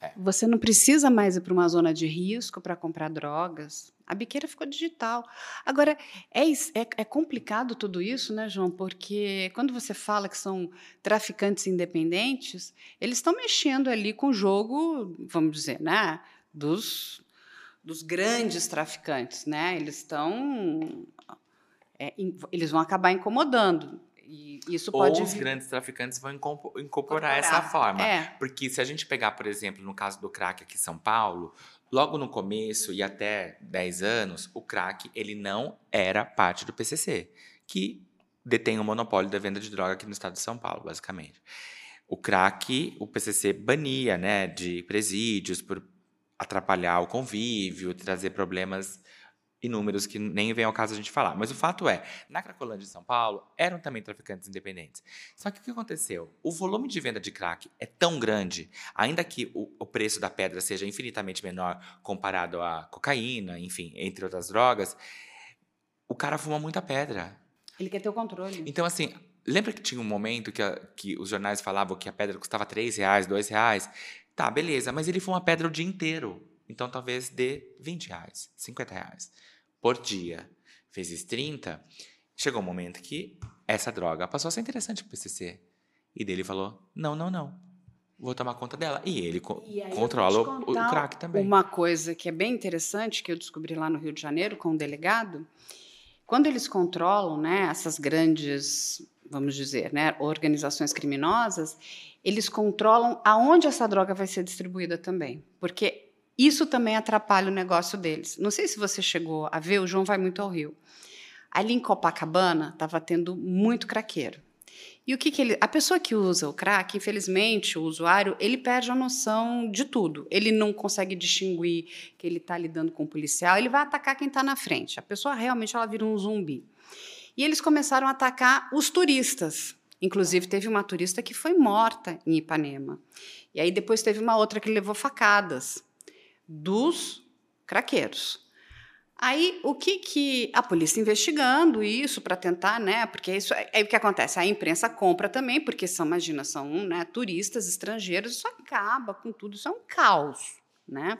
É. Você não precisa mais ir para uma zona de risco para comprar drogas. A biqueira ficou digital. Agora, é, é, é, complicado tudo isso, né, João? Porque quando você fala que são traficantes independentes, eles estão mexendo ali com o jogo, vamos dizer, né, dos, dos grandes traficantes, né? Eles estão, é, eles vão acabar incomodando. E isso pode Ou os grandes traficantes vão incorporar, incorporar. essa forma. É. Porque se a gente pegar, por exemplo, no caso do crack aqui em São Paulo, logo no começo e até 10 anos, o crack ele não era parte do PCC, que detém o monopólio da venda de droga aqui no estado de São Paulo, basicamente. O crack, o PCC bania, né, de presídios por atrapalhar o convívio, trazer problemas inúmeros que nem vem ao caso a gente falar. Mas o fato é, na Cracolândia de São Paulo, eram também traficantes independentes. Só que o que aconteceu? O volume de venda de crack é tão grande, ainda que o, o preço da pedra seja infinitamente menor comparado à cocaína, enfim, entre outras drogas, o cara fuma muita pedra. Ele quer ter o controle. Então, assim, Lembra que tinha um momento que, a- que os jornais falavam que a pedra custava 3 reais, 2 reais? Tá, beleza, mas ele foi uma pedra o dia inteiro. Então talvez dê 20 reais, 50 reais por dia. Vezes 30, chegou um momento que essa droga passou a ser interessante pro PCC. E dele falou: não, não, não. Vou tomar conta dela. E ele co- E controla o, crack também. Uma coisa que é bem interessante que eu descobri lá no Rio de Janeiro com um delegado, quando eles controlam, né, essas grandes, vamos dizer, né, organizações criminosas, eles controlam aonde essa droga vai ser distribuída também, porque isso também atrapalha o negócio deles. Não sei se você chegou a ver, o João vai muito ao Rio. Ali em Copacabana estava tendo muito craqueiro. E o que, que ele. A pessoa que usa o crack, infelizmente, o usuário, ele perde a noção de tudo. Ele não consegue distinguir que ele está lidando com um policial, ele vai atacar quem está na frente. A pessoa realmente ela vira um zumbi. E eles começaram a atacar os turistas. Inclusive, teve uma turista que foi morta em Ipanema. E aí depois teve uma outra que levou facadas dos craqueiros. Aí, o que que a polícia investigando isso para tentar, né? Porque isso aí o que acontece? A imprensa compra também, porque são, imagina, são né, turistas estrangeiros, isso acaba com tudo, isso é um caos, né?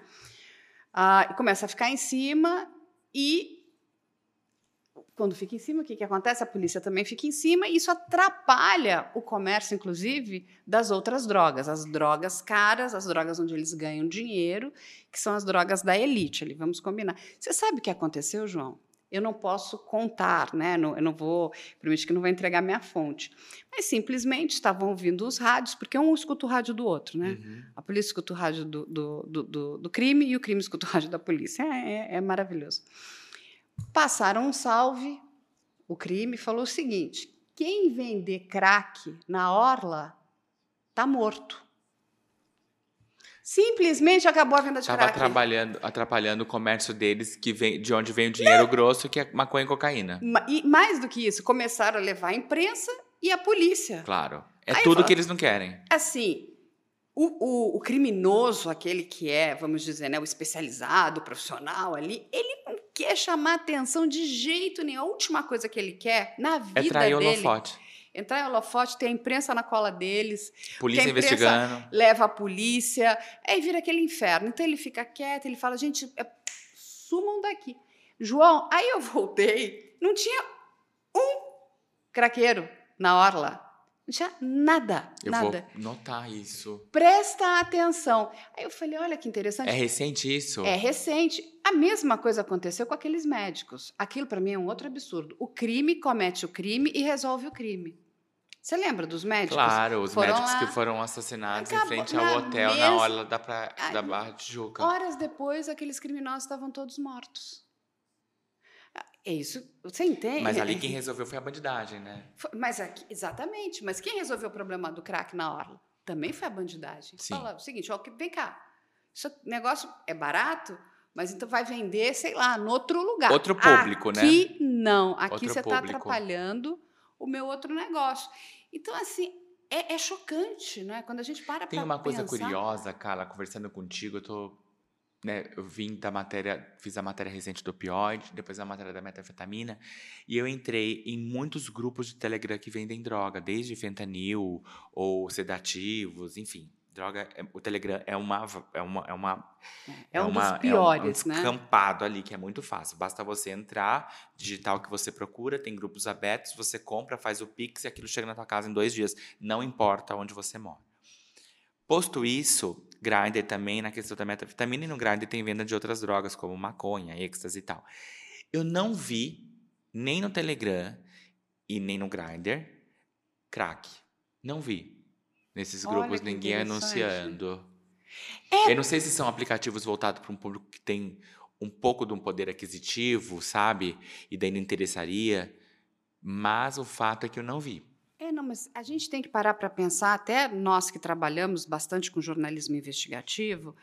Ah, começa a ficar em cima e quando fica em cima, o que, que acontece? A polícia também fica em cima e isso atrapalha o comércio, inclusive, das outras drogas. As drogas caras, as drogas onde eles ganham dinheiro, que são as drogas da elite. Ali, vamos combinar. Você sabe o que aconteceu, João? Eu não posso contar, né? Eu não vou, prometo que não vou entregar minha fonte. Mas simplesmente estavam ouvindo os rádios, porque um escuta o rádio do outro, né? Uhum. A polícia escuta o rádio do, do, do, do- do crime e o crime escuta o rádio da polícia. É, é- é maravilhoso. Passaram um salve, o crime falou o seguinte: quem vender crack na orla está morto. Simplesmente acabou a venda de Estava crack. atrapalhando, atrapalhando o comércio deles, que vem, de onde vem o dinheiro grosso, que é maconha e cocaína. E mais do que isso, começaram a levar a imprensa e a polícia. Claro. É Aí tudo fala- que eles não querem. Assim, o, o- o criminoso, aquele que é, vamos dizer, né, o especializado, o profissional ali, ele não quer chamar atenção de jeito nenhum. A última coisa que ele quer na vida É trair dele holofote. entrar em holofote, ter a imprensa na cola deles, Polícia investigando. leva a polícia, aí vira aquele inferno. Então ele fica quieto, ele fala, gente, é, sumam daqui. João, aí eu voltei, não tinha um craqueiro na orla. Não tinha nada, Eu nada. vou notar isso. Presta atenção. Aí eu falei, olha que interessante. É recente isso? É recente. A mesma coisa aconteceu com aqueles médicos. Aquilo para mim é um outro absurdo. O crime comete o crime e resolve o crime. Você lembra dos médicos? Claro, os Foram médicos lá, que foram assassinados em acabou frente na ao hotel na mesma- orla da, pra... Da Barra de Tijuca. Horas depois, aqueles criminosos estavam todos mortos. É isso. Você entende? Mas ali quem resolveu foi a bandidagem, né? Mas aqui, exatamente. Mas quem resolveu o problema do crack na orla? Também foi a bandidagem. Sim. Fala o seguinte, ó, que- vem cá. Isso negócio é barato, mas então vai vender, sei lá, no outro lugar. Outro público, né? Aqui não. Aqui Outro você está atrapalhando o meu outro negócio. Então, assim, é, é chocante, né? Quando a gente para Tem uma coisa curiosa, Carla, conversando contigo, eu tô. Né, eu vim da matéria, fiz a matéria recente do opioide, depois a matéria da metanfetamina, e eu entrei em muitos grupos de Telegram que vendem droga, desde fentanil ou sedativos, enfim. Droga, é- o Telegram é uma. É uma, é uma É um uma- dos piores, é um, é um né? descampado ali, que é muito fácil. Basta você entrar, digitar o que você procura, tem grupos abertos, você compra, faz o Pix e aquilo chega na tua casa em dois dias. Não importa onde você mora. Posto isso, Grindr também, na questão da metanfetamina, e no Grindr tem venda de outras drogas, como maconha, êxtase e tal. Eu não vi, nem no Telegram e nem no Grindr, crack. Não vi. Nesses Olha grupos, ninguém anunciando. É. Eu não sei se são aplicativos voltados para um público que tem um pouco de um poder aquisitivo, sabe? E daí não interessaria. Mas o fato é que eu não vi. É, não, mas a gente tem que parar para pensar, até nós que trabalhamos bastante com jornalismo investigativo,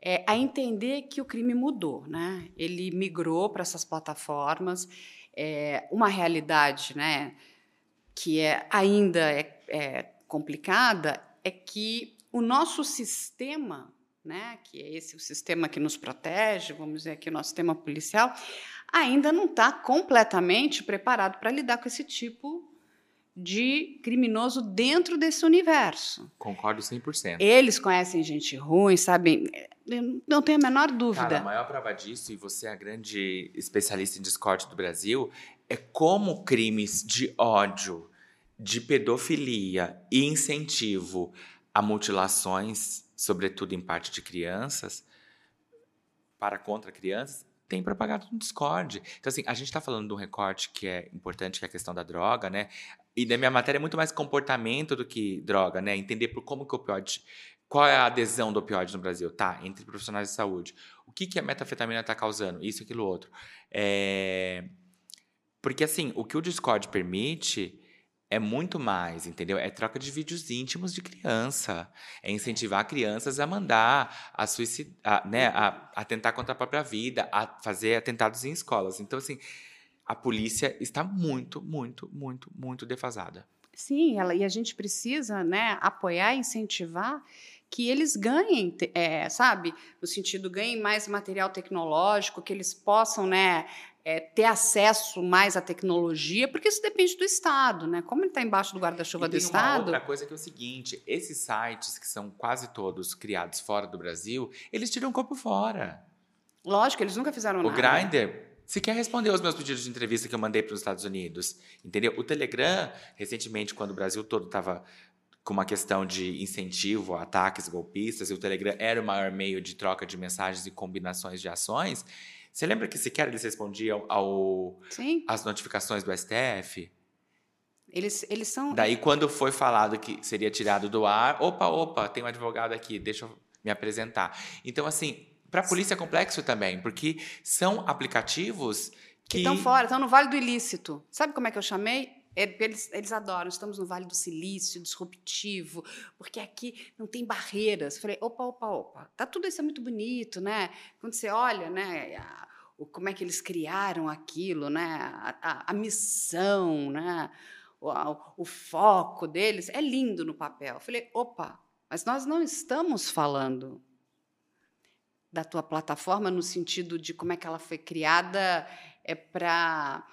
é, a entender que o crime mudou, né? Ele migrou para essas plataformas, é, uma realidade, né, que é ainda é, é complicada, é que o nosso sistema, né, que é esse o sistema que nos protege, vamos dizer aqui o nosso sistema policial, ainda não está completamente preparado para lidar com esse tipo de criminoso dentro desse universo. Concordo 100%. Eles conhecem gente ruim, sabem? Eu não tenho a menor dúvida. Cara, a maior prova disso, e você é a grande especialista em Discord do Brasil, é como crimes de ódio, de pedofilia e incentivo a mutilações, sobretudo em parte de crianças, para contra crianças, tem propagado no Discord. Então, assim, a gente está falando de um recorte que é importante, que é a questão da droga, né? E na minha matéria é muito mais comportamento do que droga, né? Entender por como que o opioide. Qual é a adesão do opioide no Brasil? Tá, entre profissionais de saúde. O que, que a metafetamina está causando? Isso, aquilo, outro. É... Porque, assim, o que o Discord permite é muito mais, entendeu? É troca de vídeos íntimos de criança. É incentivar crianças a mandar, a suicidar, né? A, a tentar contra a própria vida, a fazer atentados em escolas. Então, assim, a polícia está muito, muito, muito, muito defasada. Sim, ela, e a gente precisa né, apoiar, incentivar que eles ganhem, é, sabe? No sentido, ganhem mais material tecnológico, que eles possam, né? É, ter acesso mais à tecnologia, porque isso depende do Estado, né? Como ele está embaixo do guarda-chuva do Estado. Outra coisa que é o seguinte: esses sites, que são quase todos criados fora do Brasil, eles tiram o corpo fora. Lógico, eles nunca fizeram o nada. O Grindr se quer responder aos meus pedidos de entrevista que eu mandei para os Estados Unidos, entendeu? O Telegram, recentemente, quando o Brasil todo estava com uma questão de incentivo a ataques golpistas, e o Telegram era o maior meio de troca de mensagens e combinações de ações, você lembra que sequer eles respondiam ao, Sim. às notificações do STF? Eles, eles são. Daí, quando foi falado que seria tirado do ar, opa, opa, tem um advogado aqui, deixa eu me apresentar. Então, assim, para a polícia é complexo também, porque são aplicativos que. Estão fora, estão no Vale do Ilícito. Sabe como é que eu chamei? É, eles, eles adoram, estamos no Vale do Silício, disruptivo, porque aqui não tem barreiras. Falei, opa, opa, opa, tá tudo isso é muito bonito, né? Quando você olha, né, a, o, como é que eles criaram aquilo, né? A, a, a missão, né? O, o, foco deles é lindo no papel. Falei, opa, mas nós não estamos falando da tua plataforma no sentido de como é que ela foi criada é para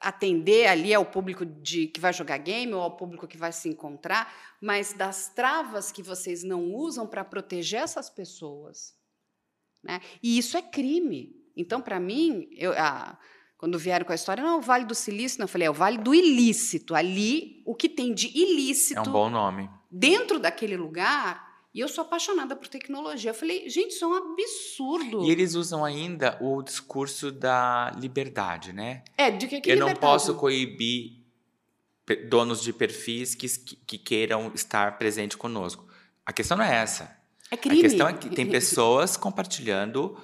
atender ali ao público de que vai jogar game ou ao público que vai se encontrar, mas das travas que vocês não usam para proteger essas pessoas, né? E isso é crime. Então, para mim, eu, ah, quando vieram com a história, não, o Vale do Silício, não, eu falei, é o Vale do Ilícito. Ali, o que tem de ilícito. É um bom nome. Dentro daquele lugar e eu sou apaixonada por tecnologia. Eu falei, gente, isso é um absurdo. E eles usam ainda o discurso da liberdade, né? É, de que, que Eu liberdade? não posso coibir donos de perfis que, que queiram estar presente conosco. A questão não é essa. É crime. A questão é que tem pessoas compartilhando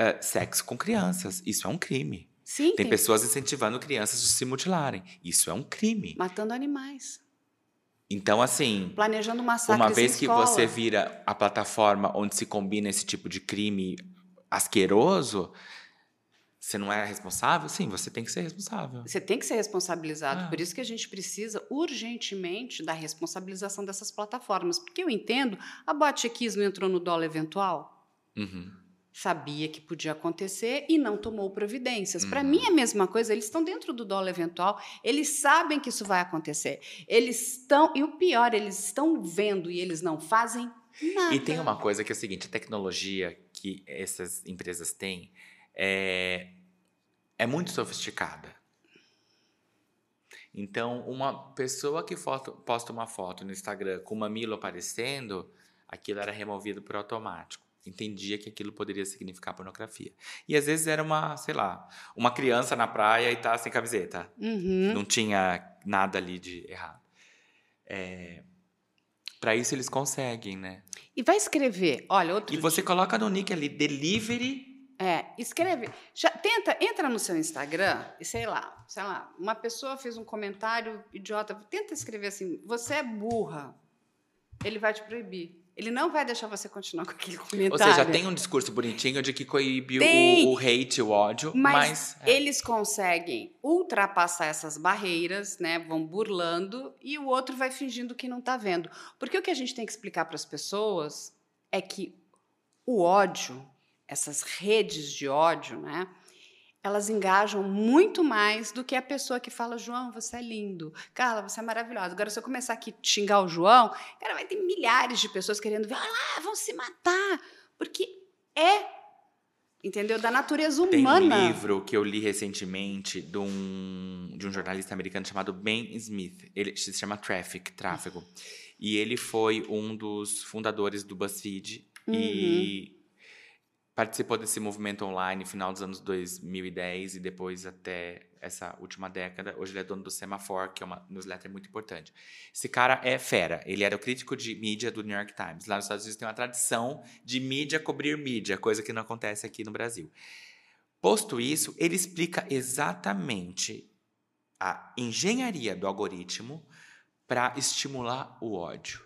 uh, sexo com crianças. Isso é um crime. Sim, tem, tem pessoas incentivando crianças a se mutilarem. Isso é um crime. Matando animais. Então, assim. Planejando massacres Uma vez que escola. você vira a plataforma onde se combina esse tipo de crime asqueroso, você não é responsável? Sim, você tem que ser responsável. Você tem que ser responsabilizado. Ah. Por isso que a gente precisa urgentemente da responsabilização dessas plataformas. Porque eu entendo, a Botchequis não entrou no dólar eventual? Uhum sabia que podia acontecer e não tomou providências. Uhum. Para mim é a mesma coisa, eles estão dentro do dólar eventual, eles sabem que isso vai acontecer. Eles estão, e o pior, eles estão vendo e eles não fazem nada. E tem uma coisa que é o seguinte, a tecnologia que essas empresas têm é, é muito sofisticada. Então, uma pessoa que foto, posta uma foto no Instagram com o mamilo aparecendo, aquilo era removido por automático entendia que aquilo poderia significar pornografia. E às vezes era uma, sei lá, uma criança na praia e tá sem camiseta. Uhum. Não tinha nada ali de errado. É, para isso eles conseguem, né? E vai escrever, olha, outro E você dia... coloca no nick ali delivery é, escreve. Já, tenta, entra no seu Instagram e sei lá, sei lá, uma pessoa fez um comentário idiota. Tenta escrever assim: você é burra. Ele vai te proibir. Ele não vai deixar você continuar com aquele comentário. Ou seja, tem um discurso bonitinho de que coíbe o, o, hate, o ódio, mas... mas é. eles conseguem ultrapassar essas barreiras, né? Vão burlando e o outro vai fingindo que não está vendo. Porque o que a gente tem que explicar para as pessoas é que o ódio, essas redes de ódio, né? Elas engajam muito mais do que a pessoa que fala, João, você é lindo. Carla, você é maravilhosa. Agora, se eu começar aqui a xingar o João, cara, vai ter milhares de pessoas querendo ver, olha lá, vão se matar. Porque é, entendeu? Da natureza humana. Tem um livro que eu li recentemente de um, de um jornalista americano chamado Ben Smith. Ele se chama Traffic, Tráfego. E ele foi um dos fundadores do BuzzFeed. Uhum. E participou desse movimento online no final dos anos 2010 e depois até essa última década. Hoje ele é dono do Semaphore, que é uma newsletter muito importante. Esse cara é fera. Ele era o crítico de mídia do New York Times. Lá nos Estados Unidos tem uma tradição de mídia cobrir mídia, coisa que não acontece aqui no Brasil. Posto isso, ele explica exatamente a engenharia do algoritmo para estimular o ódio.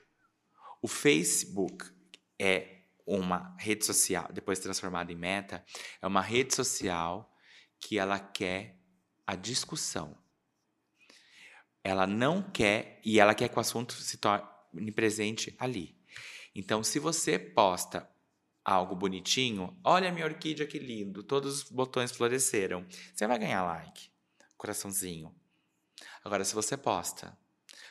O Facebook é uma rede social, depois transformada em meta, é uma rede social que ela quer a discussão. Ela não quer, e ela quer que o assunto se torne presente ali. Então, se você posta algo bonitinho, olha a minha orquídea que lindo, todos os botões floresceram, você vai ganhar like, coraçãozinho. Agora, se você posta,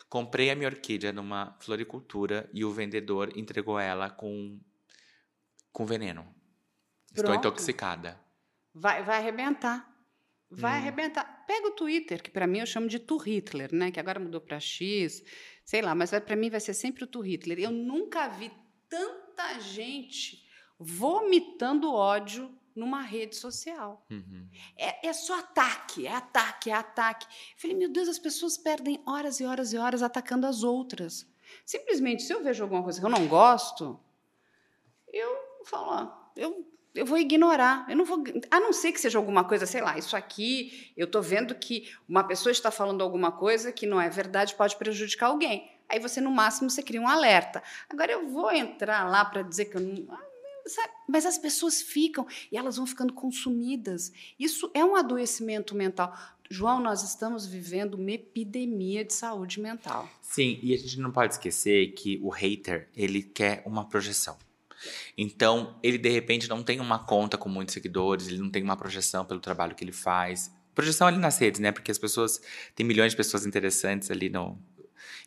comprei a minha orquídea numa floricultura e o vendedor entregou ela com com veneno. Pronto. Estou intoxicada. Vai, vai arrebentar. Vai hum. arrebentar. Pega o Twitter, que para mim eu chamo de Tu Hitler, né? Que agora mudou para X, sei lá, mas para mim vai ser sempre o Tu Hitler. Eu nunca vi tanta gente vomitando ódio numa rede social. Uhum. É, é, só ataque, é ataque, é ataque. Eu falei, meu Deus, as pessoas perdem horas e horas e horas atacando as outras. Simplesmente, se eu vejo alguma coisa que eu não gosto, eu falar, eu, eu vou ignorar. Eu não vou, a não ser que seja alguma coisa, sei lá, isso aqui, eu estou vendo que uma pessoa está falando alguma coisa que não é verdade, pode prejudicar alguém. Aí você, no máximo, você cria um alerta. Agora eu vou entrar lá para dizer que eu não. Ah, mas as pessoas ficam e elas vão ficando consumidas. Isso é um adoecimento mental. João, nós estamos vivendo uma epidemia de saúde mental. Sim, e a gente não pode esquecer que o hater, ele quer uma projeção. Então, ele de repente não tem uma conta com muitos seguidores, ele não tem uma projeção pelo trabalho que ele faz. Projeção ali nas redes, né? Porque as pessoas. Tem milhões de pessoas interessantes ali no.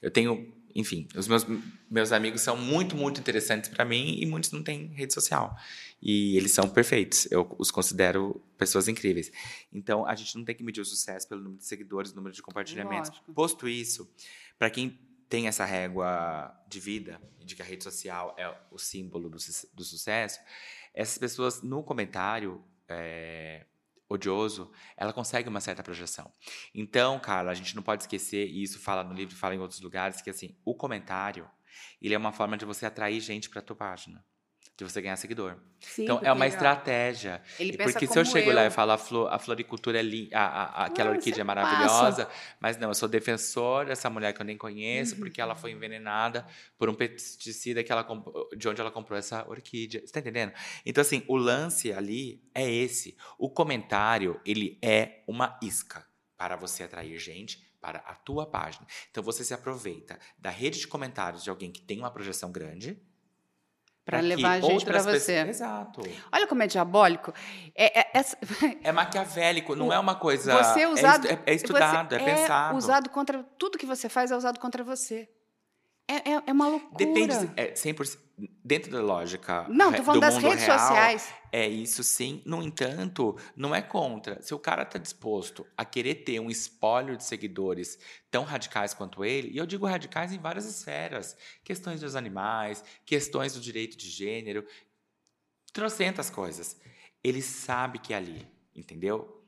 Eu tenho. Enfim, os meus, meus amigos são muito, muito interessantes para mim e muitos não têm rede social. E eles são perfeitos. Eu os considero pessoas incríveis. Então, a gente não tem que medir o sucesso pelo número de seguidores, número de compartilhamentos. Lógico. Posto isso, para quem tem essa régua de vida, de que a rede social é o símbolo do, do sucesso, essas pessoas no comentário é, odioso, ela consegue uma certa projeção. Então, cara, a gente não pode esquecer, e isso fala no livro, fala em outros lugares, que assim, o comentário, ele é uma forma de você atrair gente para tua página de você ganhar seguidor. Sim, então, é uma estratégia. Ele pensa porque se eu chego eu. lá e falo a, flor, a floricultura é linda, aquela orquídea é maravilhosa, passa. mas não, eu sou defensor dessa mulher que eu nem conheço, uhum. porque ela foi envenenada por um pesticida que ela de onde ela comprou essa orquídea. Você tá entendendo? Então, assim, o lance ali é esse. O comentário, ele é uma isca para você atrair gente para a tua página. Então, você se aproveita da rede de comentários de alguém que tem uma projeção grande, para levar a gente para você. Exato. Olha como é diabólico. É, é, é... é maquiavélico, não é uma coisa. Você é usado, é, é estudado, é, pensado. usado contra. Tudo que você faz é usado contra você. É, é, é uma loucura. Depende. É 100%. Dentro da lógica. Não, tô falando das redes real, sociais. É isso sim. No entanto, não é contra. Se o cara tá disposto a querer ter um espólio de seguidores tão radicais quanto ele, e eu digo radicais em várias esferas: questões dos animais, questões do direito de gênero, trocentas coisas. Ele sabe que é ali, entendeu?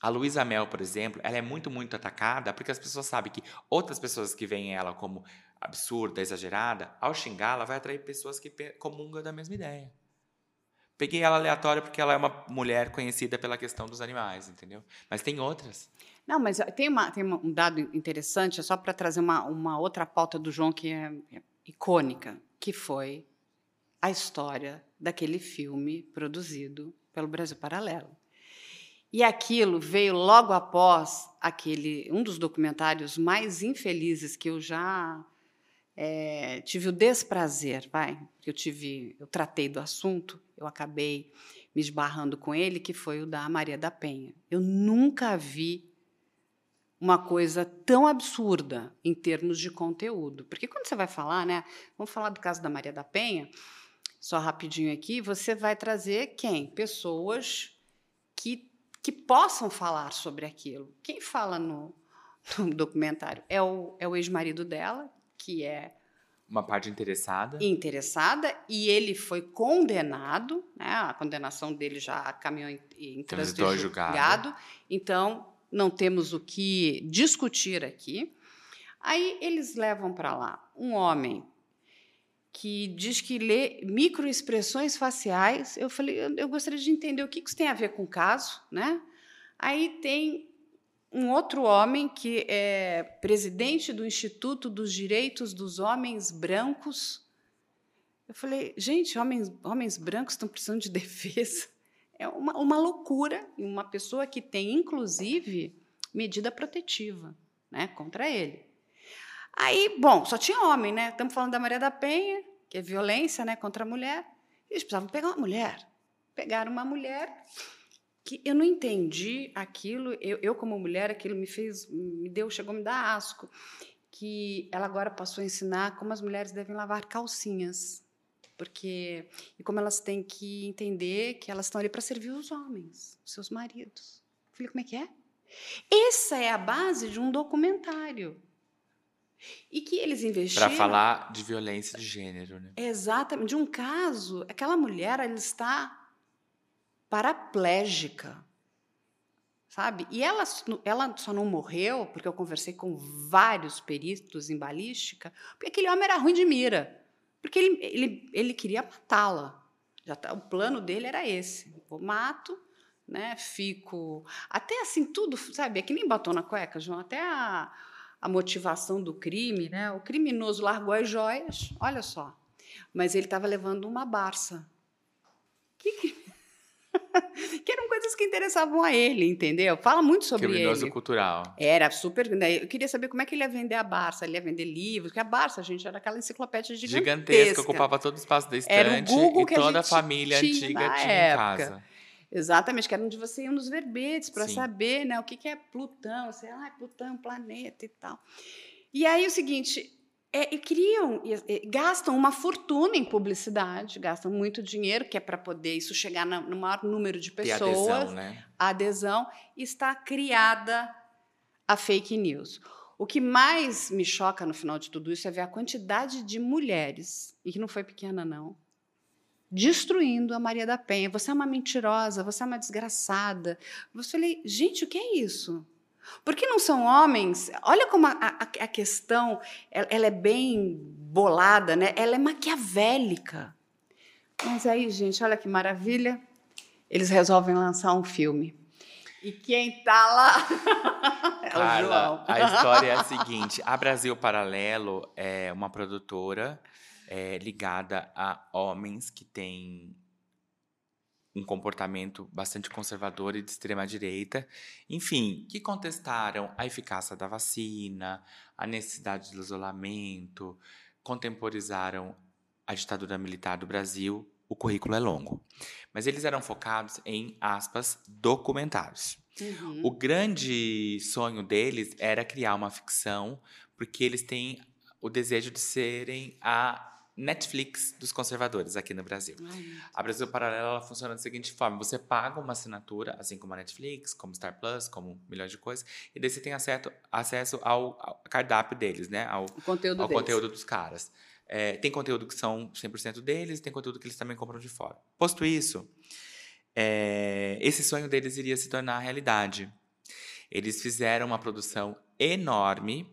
A Luísa Mel, por exemplo, ela é muito, muito atacada porque as pessoas sabem que outras pessoas que veem ela como absurda, exagerada, ao xingá-la, vai atrair pessoas que comungam da mesma ideia. Peguei ela aleatória porque ela é uma mulher conhecida pela questão dos animais, entendeu? Mas tem outras. Não, mas tem, uma, tem um dado interessante, é só para trazer uma, uma outra pauta do João que é, é icônica, que foi a história daquele filme produzido pelo Brasil Paralelo. E aquilo veio logo após aquele um dos documentários mais infelizes que eu já é, tive o desprazer, vai, eu tive, eu tratei do assunto, eu acabei me esbarrando com ele, que foi o da Maria da Penha. Eu nunca vi uma coisa tão absurda em termos de conteúdo. Porque quando você vai falar, né? Vamos falar do caso da Maria da Penha, só rapidinho aqui, você vai trazer quem? Pessoas que, que possam falar sobre aquilo. Quem fala no, no documentário é o, é o ex-marido dela, que é uma parte interessada. Interessada, e ele foi condenado, né? a condenação dele já caminhou em, em trânsito julgado. julgado. Então, não temos o que discutir aqui. Aí eles levam para lá um homem que diz que lê microexpressões faciais. Eu falei, eu, eu gostaria de entender o que isso tem a ver com o caso, né? Aí tem um outro homem que é presidente do Instituto dos Direitos dos Homens Brancos. Eu falei, gente, homens, homens brancos estão precisando de defesa. É uma, uma loucura. Uma pessoa que tem, inclusive, medida protetiva né, contra ele. Aí, bom, só tinha homem, né? Estamos falando da Maria da Penha, que é violência né, contra a mulher. Eles precisavam pegar uma mulher. Pegaram uma mulher que eu não entendi aquilo. Eu, eu como mulher, aquilo me fez, me deu, chegou a me dar asco. Que ela agora passou a ensinar como as mulheres devem lavar calcinhas. Porque, e como elas têm que entender que elas estão ali para servir os homens, os seus maridos. Falei, como é que é? Essa é a base de um documentário. E que eles investiram. Para falar de violência de gênero, né? Exatamente. De um caso, aquela mulher ela está paraplégica. Sabe? E ela, ela só não morreu, porque eu conversei com vários peritos em balística, porque aquele homem era ruim de mira. Porque ele, ele, ele queria matá-la. Já tá, o plano dele era esse: eu mato, né? Fico. Até assim, tudo, sabe? É que nem batom na cueca, João. Até a, a motivação do crime, né? O criminoso largou as joias, olha só. Mas ele estava levando uma barça. Que crime? que eram coisas que interessavam a ele, entendeu? Fala muito sobre Criminoso ele. cultural. Era super. Né? Eu queria saber como é que ele ia vender a Barça. Ele ia vender livros, porque a Barça, gente, era aquela enciclopédia gigantesca. Gigantesca, ocupava todo o espaço da estante. E que toda a, a família antiga tinha em casa. Exatamente, que era onde você ia nos verbetes para saber né, o que, que é Plutão. Você, ah, Plutão planeta e tal. E aí o seguinte, é, e criam, e, gastam uma fortuna em publicidade, gastam muito dinheiro, que é para poder isso chegar na, no maior número de pessoas. E adesão, né? A adesão está criada a fake news. O que mais me choca no final de tudo isso é ver a quantidade de mulheres, e que não foi pequena, não, destruindo a Maria da Penha. Você é uma mentirosa, você é uma desgraçada. Eu falei, gente, o que é isso? Porque não são homens? Olha como a, a, a questão ela, ela, é bem bolada, né? Ela é maquiavélica. Mas aí, gente, olha que maravilha. Eles resolvem lançar um filme. E quem tá lá é Carla, o João. A história é a seguinte: a Brasil Paralelo é uma produtora é, ligada a homens que têm um comportamento bastante conservador e de extrema direita, enfim, que contestaram a eficácia da vacina, a necessidade do isolamento, contemporizaram a ditadura militar do Brasil. O currículo é longo, mas eles eram focados em aspas documentários. Uhum. O grande sonho deles era criar uma ficção, porque eles têm o desejo de serem a Netflix dos conservadores aqui no Brasil. Ai, a Brasil Paralelo ela funciona da seguinte forma: você paga uma assinatura, assim como a Netflix, como Star Plus, como milhões de coisas, e daí você tem acesso, acesso ao, ao cardápio deles, né? Ao, o conteúdo, ao conteúdo dos caras. É, tem conteúdo que são 100% deles, e tem conteúdo que eles também compram de fora. Posto isso, é, esse sonho deles iria se tornar realidade. Eles fizeram uma produção enorme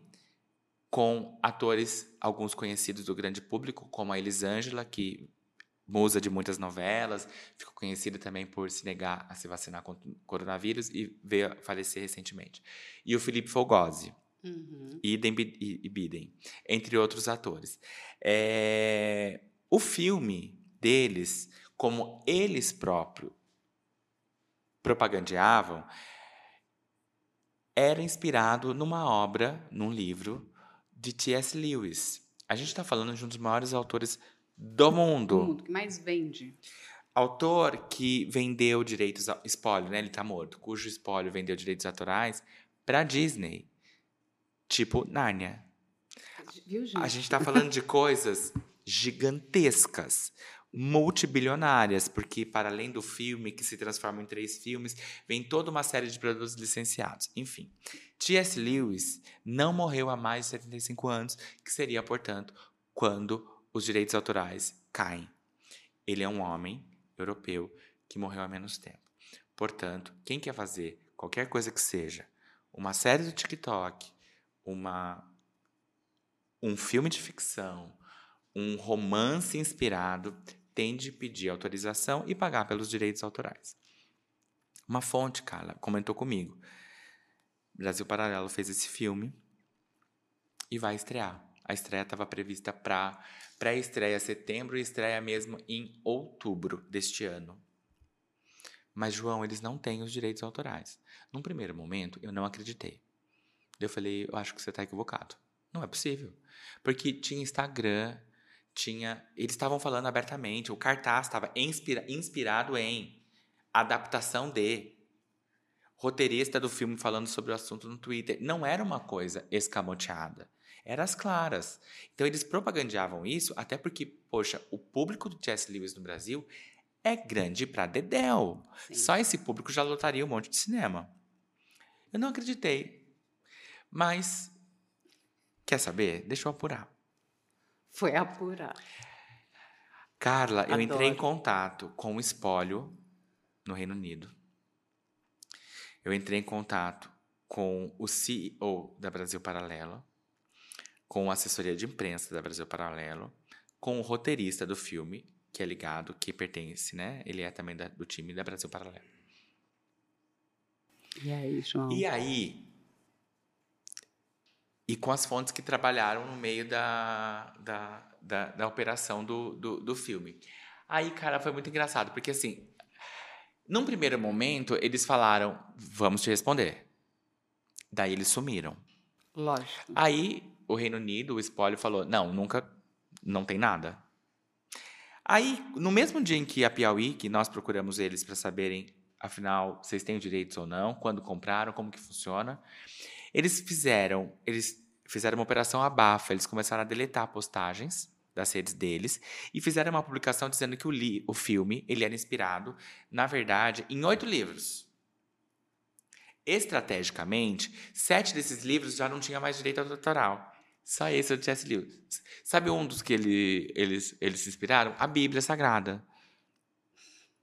com atores, alguns conhecidos do grande público, como a Elisângela, que musa de muitas novelas, ficou conhecida também por se negar a se vacinar contra o coronavírus e veio a falecer recentemente. E o Felipe Fogosi, uhum. Idem e Bidem, entre outros atores. É... O filme deles, como eles próprios propagandeavam, era inspirado numa obra, num livro de T.S. Lewis. A gente está falando de um dos maiores autores do mundo. Do mundo, que mais vende. autor que vendeu direitos, espólio, né? Ele tá morto, cujo espólio vendeu direitos autorais para Disney. Tipo Nárnia. Viu, gente? A gente está falando de coisas gigantescas, multibilionárias, porque para além do filme, que se transforma em três filmes, vem toda uma série de produtos licenciados. Enfim, T.S. Lewis não morreu há mais de 75 anos, que seria, portanto, quando os direitos autorais caem. Ele é um homem europeu que morreu há menos tempo. Portanto, quem quer fazer qualquer coisa que seja, uma série do TikTok, uma um filme de ficção, um romance inspirado, tem de pedir autorização e pagar pelos direitos autorais. Uma fonte, Carla, comentou comigo. Brasil Paralelo fez esse filme e vai estrear. A estreia estava prevista para pré-estreia setembro e estreia mesmo em outubro deste ano. Mas, João, eles não têm os direitos autorais. Num primeiro momento, eu não acreditei. Eu falei, eu acho que você está equivocado. Não é possível. Porque tinha Instagram, tinha. Eles estavam falando abertamente, o cartaz estava inspira, inspirado em adaptação de. Roteirista do filme falando sobre o assunto no Twitter. Não era uma coisa escamoteada. Era as claras. Então eles propagandeavam isso, até porque, poxa, o público do Jesse Lewis no Brasil é grande para Dedel. Sim. Só esse público já lotaria um monte de cinema. Eu não acreditei. Mas Quer saber? Deixa eu apurar. Foi apurar. Carla, Adoro. eu entrei em contato com o espólio no Reino Unido. Eu entrei em contato com o CEO da Brasil Paralelo, com a assessoria de imprensa da Brasil Paralelo, com o roteirista do filme, que é ligado, que pertence, né? Ele é também da, do time da Brasil Paralelo. E aí, João? E aí, e com as fontes que trabalharam no meio da, da, da, da operação do, do, do, filme. Aí, cara, foi muito engraçado, porque assim, num primeiro momento, eles falaram: vamos te responder. Daí eles sumiram. Lógico. Aí o Reino Unido, o spoiler, falou: não, nunca, não tem nada. Aí, no mesmo dia em que a Piauí, que nós procuramos eles para saberem, afinal, vocês têm direitos ou não, quando compraram, como que funciona, eles fizeram, eles fizeram uma operação abafa, eles começaram a deletar postagens das redes deles e fizeram uma publicação dizendo que o, li, o filme ele era inspirado, na verdade, em oito livros. Estrategicamente, sete desses livros já não tinha mais direito autoral. Só esse eu tivesse lido. Sabe um dos que ele, eles, eles se inspiraram? A Bíblia Sagrada.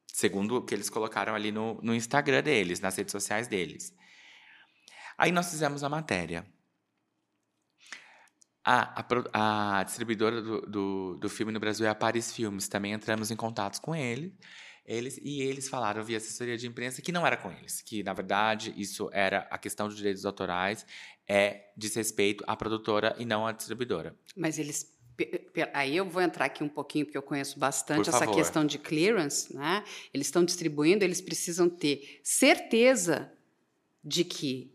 Segundo o que eles colocaram ali no, no Instagram deles, nas redes sociais deles. Aí nós fizemos a matéria. A, a, a distribuidora do, do, do, filme no Brasil é a Paris Filmes. Também entramos em contato com ele, eles e eles falaram via assessoria de imprensa que não era com eles, que na verdade isso era a questão dos direitos autorais é diz respeito à produtora e não à distribuidora. Mas eles Aí eu vou entrar aqui um pouquinho, porque eu conheço bastante essa questão de clearance, né? Eles estão distribuindo, eles precisam ter certeza de que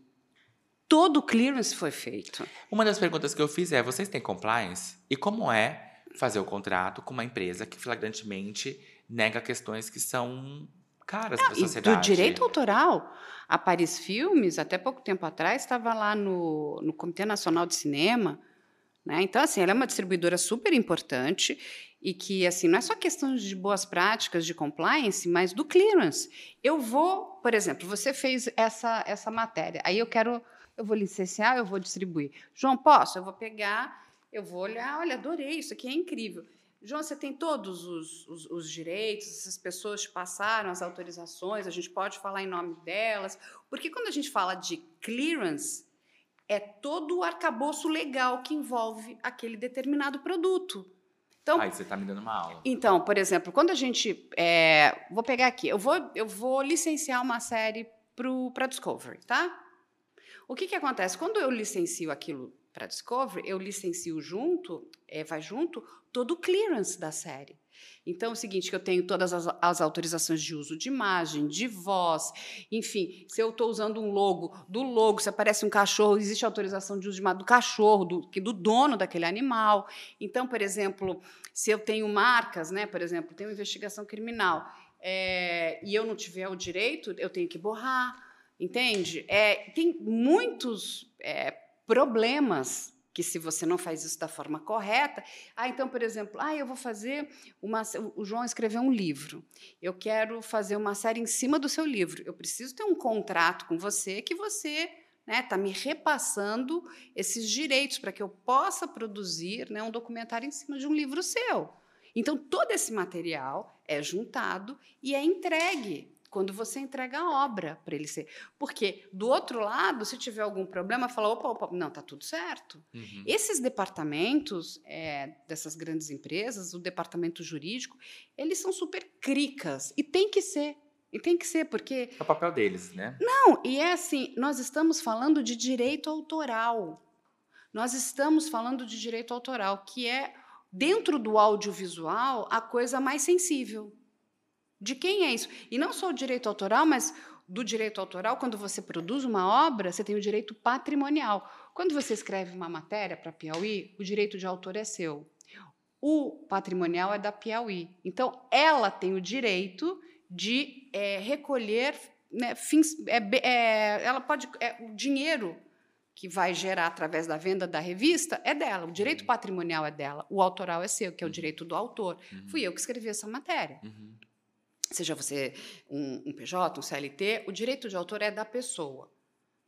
todo o clearance foi feito. Uma das perguntas que eu fiz é: vocês têm compliance? E como é fazer o contrato com uma empresa que flagrantemente nega questões que são caras para a sociedade? do direito autoral. A Paris Filmes, até pouco tempo atrás, estava lá no, no Comitê Nacional de Cinema. Né? Então, assim, ela é uma distribuidora super importante e que, assim, não é só questão de boas práticas de compliance, mas do clearance. Eu vou, por exemplo, você fez essa, essa matéria, aí eu quero eu vou licenciar, eu vou distribuir. João, posso? Eu vou pegar, eu vou olhar, olha, adorei, isso aqui é incrível. João, você tem todos os, os, os, direitos, essas pessoas te passaram as autorizações, a gente pode falar em nome delas. Porque quando a gente fala de clearance, é todo o arcabouço legal que envolve aquele determinado produto. Então, Aí você está me dando uma aula. Então, por exemplo, quando a gente. É, vou pegar aqui, eu vou, eu vou licenciar uma série para Discovery, tá? O que, que acontece? Quando eu licencio aquilo para Discovery, eu licencio junto, é, vai junto, todo o clearance da série. Então, é o seguinte, que eu tenho todas as, as autorizações de uso de imagem, de voz, enfim, se eu estou usando um logo, do logo, se aparece um cachorro, existe autorização de uso de imagem do cachorro, do, do dono daquele animal. Então, por exemplo, se eu tenho marcas, né, por exemplo, tenho investigação criminal, é, e eu não tiver o direito, eu tenho que borrar, entende? É, tem muitos é, problemas que se você não faz isso da forma correta, ah, então, por exemplo, ah, eu vou fazer uma, o João escreveu um livro, eu quero fazer uma série em cima do seu livro, eu preciso ter um contrato com você que você está né, tá me repassando esses direitos para que eu possa produzir né, um documentário em cima de um livro seu. Então, todo esse material é juntado e é entregue quando você entrega a obra para ele ser. Porque, do outro lado, se tiver algum problema, fala: opa, opa, não, está tudo certo. Uhum. Esses departamentos é, dessas grandes empresas, o departamento jurídico, eles são super cricas e tem que ser. E tem que ser, porque. É o papel deles, né? Não, e é assim: nós estamos falando de direito autoral. Nós estamos falando de direito autoral, que é, dentro do audiovisual, a coisa mais sensível. De quem é isso? E não só o direito autoral, mas do direito autoral, quando você produz uma obra, você tem o direito patrimonial. Quando você escreve uma matéria para Piauí, o direito de autor é seu. O patrimonial é da Piauí. Então, ela tem o direito de é, recolher né, fins. É, é, ela pode. É, o dinheiro que vai gerar através da venda da revista é dela. O direito uhum. patrimonial é dela. O autoral é seu, que é o uhum. direito do autor. Uhum. Fui eu que escrevi essa matéria. Uhum. Seja você um, um, PJ, um CLT, o direito de autor é da pessoa.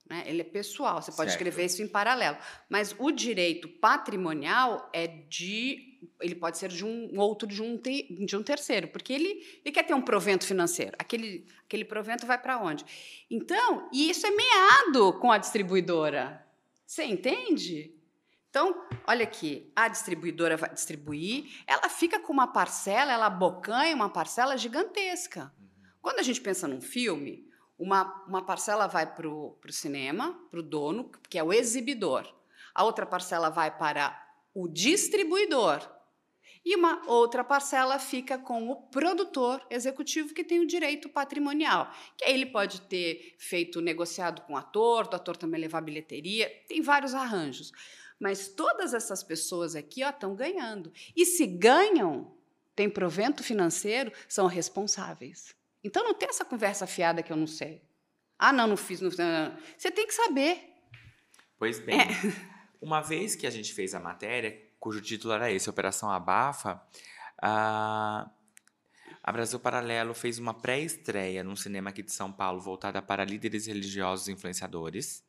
Né? Ele é pessoal, você pode certo. escrever isso em paralelo. Mas o direito patrimonial é de. Ele pode ser de um outro de um, de um terceiro, porque ele, ele quer ter um provento financeiro. Aquele, aquele provento vai para onde? Então, e isso é meado com a distribuidora. Você entende? Então, olha aqui, a distribuidora vai distribuir, ela fica com uma parcela, ela abocanha uma parcela gigantesca. Quando a gente pensa num filme, uma, uma parcela vai para o cinema, para o dono, que é o exibidor. A outra parcela vai para o distribuidor. E uma outra parcela fica com o produtor executivo que tem o direito patrimonial. Que aí ele pode ter feito negociado com o ator, o ator também levar bilheteria, tem vários arranjos. Mas todas essas pessoas aqui estão ganhando. E se ganham, tem provento financeiro, são responsáveis. Então não tem essa conversa fiada que eu não sei. Ah, não, não fiz. Não, não. Você tem que saber. Pois bem, é. uma vez que a gente fez a matéria, cujo título era esse, Operação Abafa, a, a Brasil Paralelo fez uma pré-estreia num cinema aqui de São Paulo voltada para líderes religiosos e influenciadores,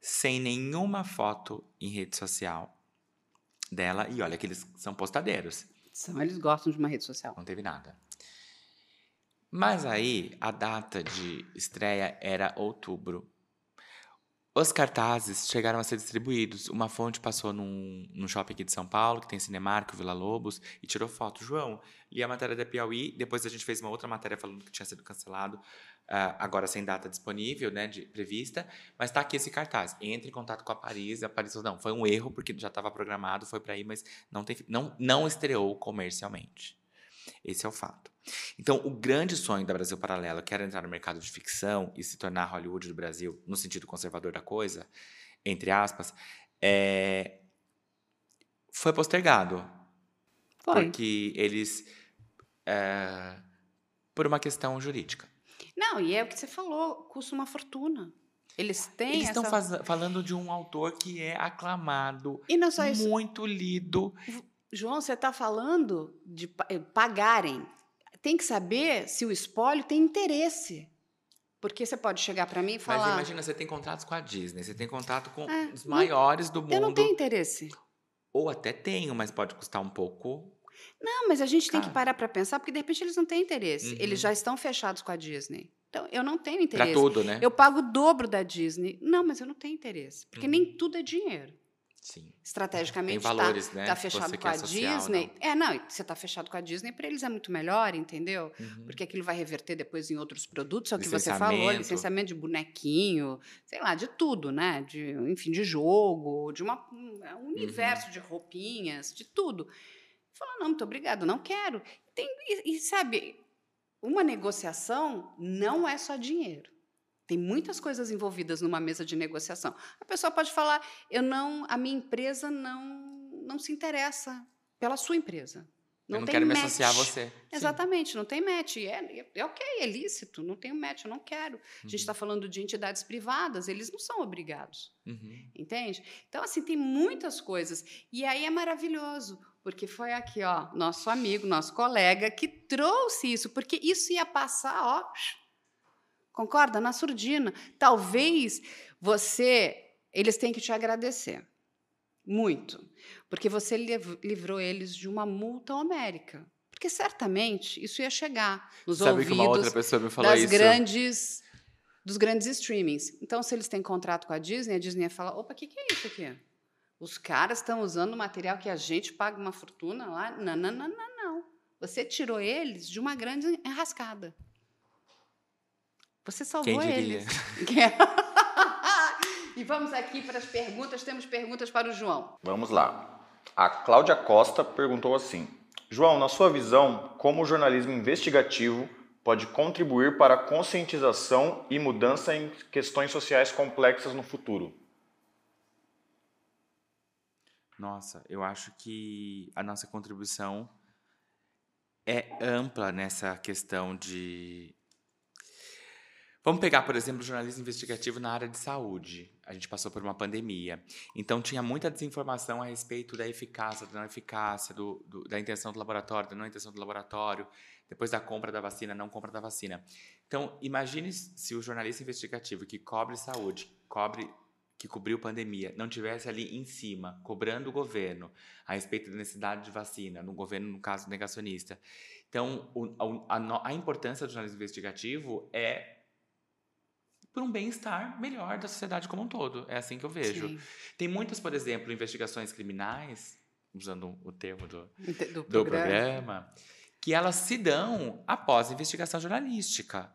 sem nenhuma foto em rede social dela. E olha que eles são postadeiros. São, eles gostam de uma rede social. Não teve nada. Mas aí, a data de estreia era outubro. Os cartazes chegaram a ser distribuídos. Uma fonte passou num, num shopping aqui de São Paulo, que tem Cinemark, Vila Lobos, e tirou foto. João, li a matéria da Piauí, depois a gente fez uma outra matéria falando que tinha sido cancelado, uh, agora sem data disponível, né, de, prevista, mas está aqui esse cartaz. Entre em contato com a Paris, a Paris falou, não, foi um erro, porque já estava programado, foi para aí, mas não, tem, não, não estreou comercialmente. Esse é o fato. Então, o grande sonho da Brasil Paralelo, que era entrar no mercado de ficção e se tornar Hollywood do Brasil, no sentido conservador da coisa, entre aspas, é... foi postergado. Foi. Porque eles. É... por uma questão jurídica. Não, e é o que você falou, custa uma fortuna. Eles têm Eles estão essa... falando de um autor que é aclamado, e muito lido. João, você está falando de eh, pagarem. Tem que saber se o espólio tem interesse. Porque você pode chegar para mim e falar. Mas imagina, você tem contratos com a Disney, você tem contato com é, os maiores do mundo. Eu não tenho interesse. Ou até tenho, mas pode custar um pouco. Não, mas a gente tem que parar para pensar, porque de repente eles não têm interesse. Uhum. Eles já estão fechados com a Disney. Então, eu não tenho interesse. Para tudo, né? Eu pago o dobro da Disney. Não, mas eu não tenho interesse. Porque uhum. nem tudo é dinheiro. Sim. Estrategicamente está né? tá fechado com a Disney. Não. É, não, você está fechado com a Disney, para eles é muito melhor, entendeu? Uhum. Porque aquilo vai reverter depois em outros produtos, é o que você falou, licenciamento de bonequinho, sei lá, de tudo, né? De, enfim, de jogo, de uma, um uhum. universo uhum. de roupinhas, de tudo. Fala, não, muito obrigado, não quero. Tem, e, e sabe, uma negociação não é só dinheiro. Tem muitas coisas envolvidas numa mesa de negociação. A pessoa pode falar: "Eu não, a minha empresa não não se interessa pela sua empresa". Não eu não quero me match. associar a você. Sim. Exatamente, não tem match. É, é, é ok, é lícito, não tem match, eu não quero. A gente Uhum. está falando de entidades privadas, eles não são obrigados. Uhum. Entende? Então, assim, tem muitas coisas. E aí é maravilhoso, porque foi aqui, ó, nosso amigo, nosso colega, que trouxe isso, porque isso ia passar, ó. Concorda? Na surdina. Talvez você. Eles têm que te agradecer. Muito. Porque você liv- livrou eles de uma multa homérica. Porque certamente isso ia chegar nos Sabe que uma outra ouvidos pessoa me falou das isso? grandes dos grandes streamings. Então, se eles têm contrato com a Disney, a Disney ia falar: opa, o que, que é isso aqui? Os caras estão usando material que a gente paga uma fortuna lá. Não, não, não, não, não. Você tirou eles de uma grande enrascada. Você salvou Quem diria? eles. e vamos aqui para as perguntas. Temos perguntas para o João. Vamos lá. A Cláudia Costa perguntou assim: João, na sua visão, como o jornalismo investigativo pode contribuir para a conscientização e mudança em questões sociais complexas no futuro? Nossa, eu acho que a nossa contribuição é ampla nessa questão de. Vamos pegar, por exemplo, jornalismo investigativo na área de saúde. A gente passou por uma pandemia. Então, tinha muita desinformação a respeito da eficácia, da não eficácia, do, do- da intenção do laboratório, da não intenção do laboratório, depois da compra da vacina, não compra da vacina. Então, imagine se o jornalista investigativo que cobre saúde, cobre que cobriu pandemia não tivesse ali em cima, cobrando o governo a respeito da necessidade de vacina, no governo, no caso, negacionista. Então, o- a, a importância do jornalismo investigativo é por um bem-estar melhor da sociedade como um todo. É assim que eu vejo. Sim. Tem muitas, por exemplo, investigações criminais, usando o termo do, Do, do programa. programa, que elas se dão após investigação jornalística.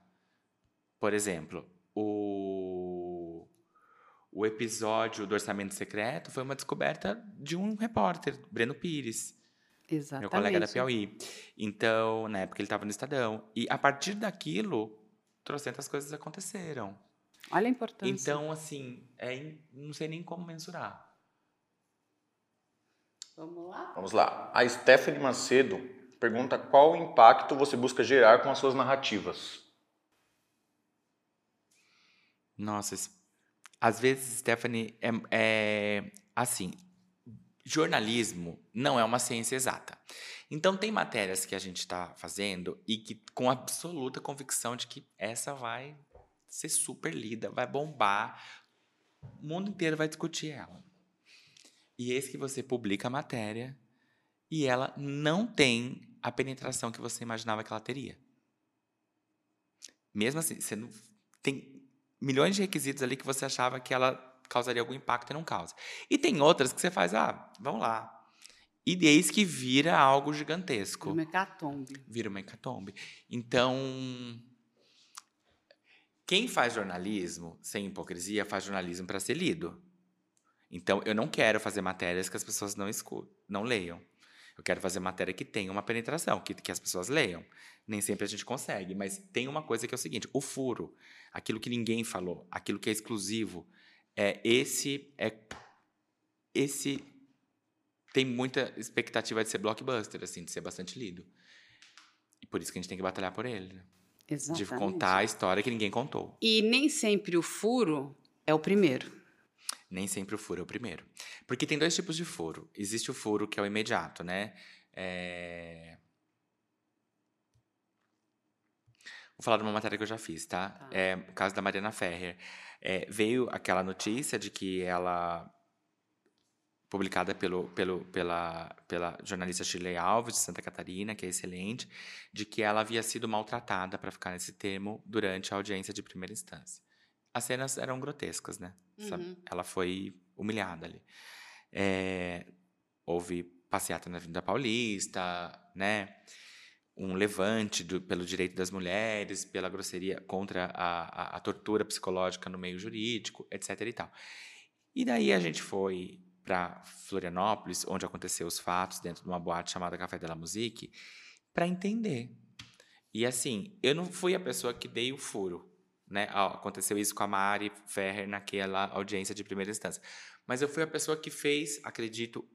Por exemplo, o, o episódio do Orçamento Secreto foi uma descoberta de um repórter, Breno Pires, Exatamente. meu colega da Piauí. Então, na época ele estava no Estadão. E a partir daquilo, trocentas coisas aconteceram. Olha a importância. Então, assim, é, in- não sei nem como mensurar. Vamos lá? Vamos lá. A Stephanie Macedo pergunta qual impacto você busca gerar com as suas narrativas. Nossa, às vezes, Stephanie, é, é assim, jornalismo não é uma ciência exata. Então, tem matérias que a gente está fazendo e que com absoluta convicção de que essa vai ser super lida, vai bombar, o mundo inteiro vai discutir ela. E eis que você publica a matéria e ela não tem a penetração que você imaginava que ela teria. Mesmo assim, você não tem milhões de requisitos ali que você achava que ela causaria algum impacto e não causa. E tem outras que você faz, ah, vamos lá. E eis que vira algo gigantesco. Uma hecatombe. Vira uma hecatombe. Então, quem faz jornalismo sem hipocrisia faz jornalismo para ser lido. Então, eu não quero fazer matérias que as pessoas não escutam, não leiam. Eu quero fazer matéria que tenha uma penetração, que, que as pessoas leiam. Nem sempre a gente consegue, mas tem uma coisa que é o seguinte: o furo, aquilo que ninguém falou, aquilo que é exclusivo, é esse é esse tem muita expectativa de ser blockbuster, assim, de ser bastante lido. E por isso que a gente tem que batalhar por ele, né? Exatamente. de contar a história que ninguém contou. E nem sempre o furo é o primeiro. Nem sempre o furo é o primeiro. Porque tem dois tipos de furo. Existe o furo que é o imediato, né? É... Vou falar de uma matéria que eu já fiz, tá? Tá. É o caso da Mariana Ferrer. É, veio aquela notícia de que ela publicada pelo, pelo, pela, pela jornalista Shirley Alves, de Santa Catarina, que é excelente, de que ela havia sido maltratada, para ficar nesse termo, durante a audiência de primeira instância. As cenas eram grotescas, né? Uhum. Ela foi humilhada ali. É, houve passeata na Avenida Paulista, né? Um levante do- pelo direito das mulheres, pela grosseria contra a, a, a tortura psicológica no meio jurídico, etc. e tal. E daí a gente foi para Florianópolis, onde aconteceu os fatos, dentro de uma boate chamada Café de la Musique, para entender. E assim, eu não fui a pessoa que dei o furo, né? Ah, aconteceu isso com a Mari Ferrer naquela audiência de primeira instância. Mas eu fui a pessoa que fez, acredito,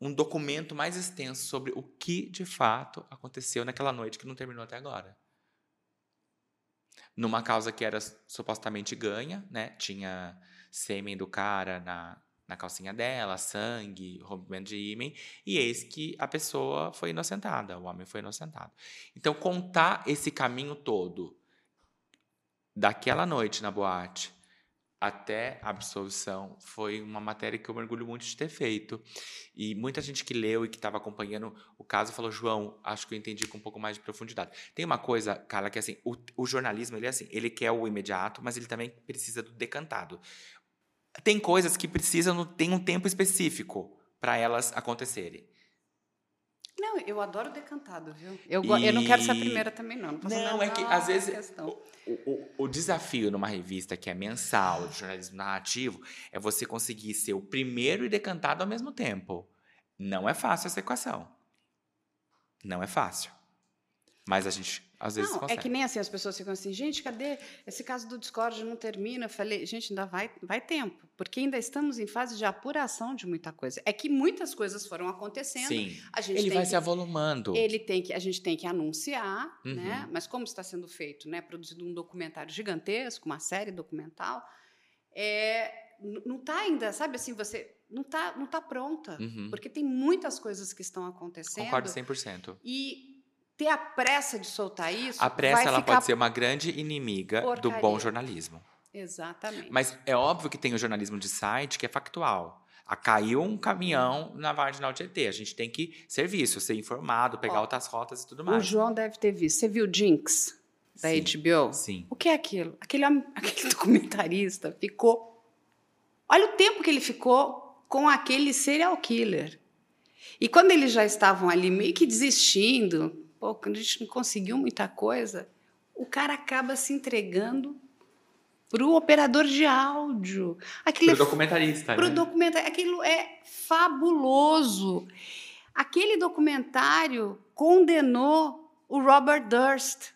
um documento mais extenso sobre o que de fato aconteceu naquela noite que não terminou até agora. Numa causa que era supostamente ganha, né? Tinha sêmen do cara na, na calcinha dela, sangue, rompimento de ímã, e eis que a pessoa foi inocentada, o homem foi inocentado. Então, contar esse caminho todo, daquela noite na boate até a absolvição, foi uma matéria que eu mergulho muito de ter feito. E muita gente que leu e que estava acompanhando o caso falou: João, acho que eu entendi com um pouco mais de profundidade. Tem uma coisa, Carla, que assim: o, o jornalismo, ele é assim, ele quer o imediato, mas ele também precisa do decantado. Tem coisas que precisam, tem um tempo específico para elas acontecerem. Não, eu adoro decantado, viu? Eu, e... eu não quero ser a primeira também, não. Não, não é que às vezes o, o, o, desafio numa revista que é mensal, de jornalismo narrativo, é você conseguir ser o primeiro e decantado ao mesmo tempo. Não é fácil essa equação. Não é fácil. Mas a gente às vezes não, consegue. É que nem assim, as pessoas ficam assim, gente, cadê? Esse caso do Discord não termina. Eu falei, gente, ainda vai, vai tempo, porque ainda estamos em fase de apuração de muita coisa. É que muitas coisas foram acontecendo. Sim. ele vai que, se avolumando. Ele tem que, a gente tem que anunciar, uhum. né? Mas como está sendo feito, né? Produzido um documentário gigantesco, uma série documental, é, não está ainda, sabe assim, você não está não tá pronta, uhum. porque tem muitas coisas que estão acontecendo. Concordo 100%. E ter a pressa de soltar isso. A pressa ela pode ser uma grande inimiga porcaria. do bom jornalismo. Exatamente. Mas é óbvio que tem o jornalismo de site que é factual. A caiu um caminhão na marginal Tietê. A gente tem que serviço, ser informado, pegar Ó, outras rotas e tudo mais. O João deve ter visto. Você viu Jinx da Sim. HBO? Sim. O que é aquilo? Aquele, aquele documentarista ficou. Olha o tempo que ele ficou com aquele serial killer. E quando eles já estavam ali meio que desistindo, pô, quando a gente não conseguiu muita coisa, o cara acaba se entregando para o operador de áudio. Para o é, documentarista. Para o né? documentarista. Aquilo é fabuloso. Aquele documentário condenou o Robert Durst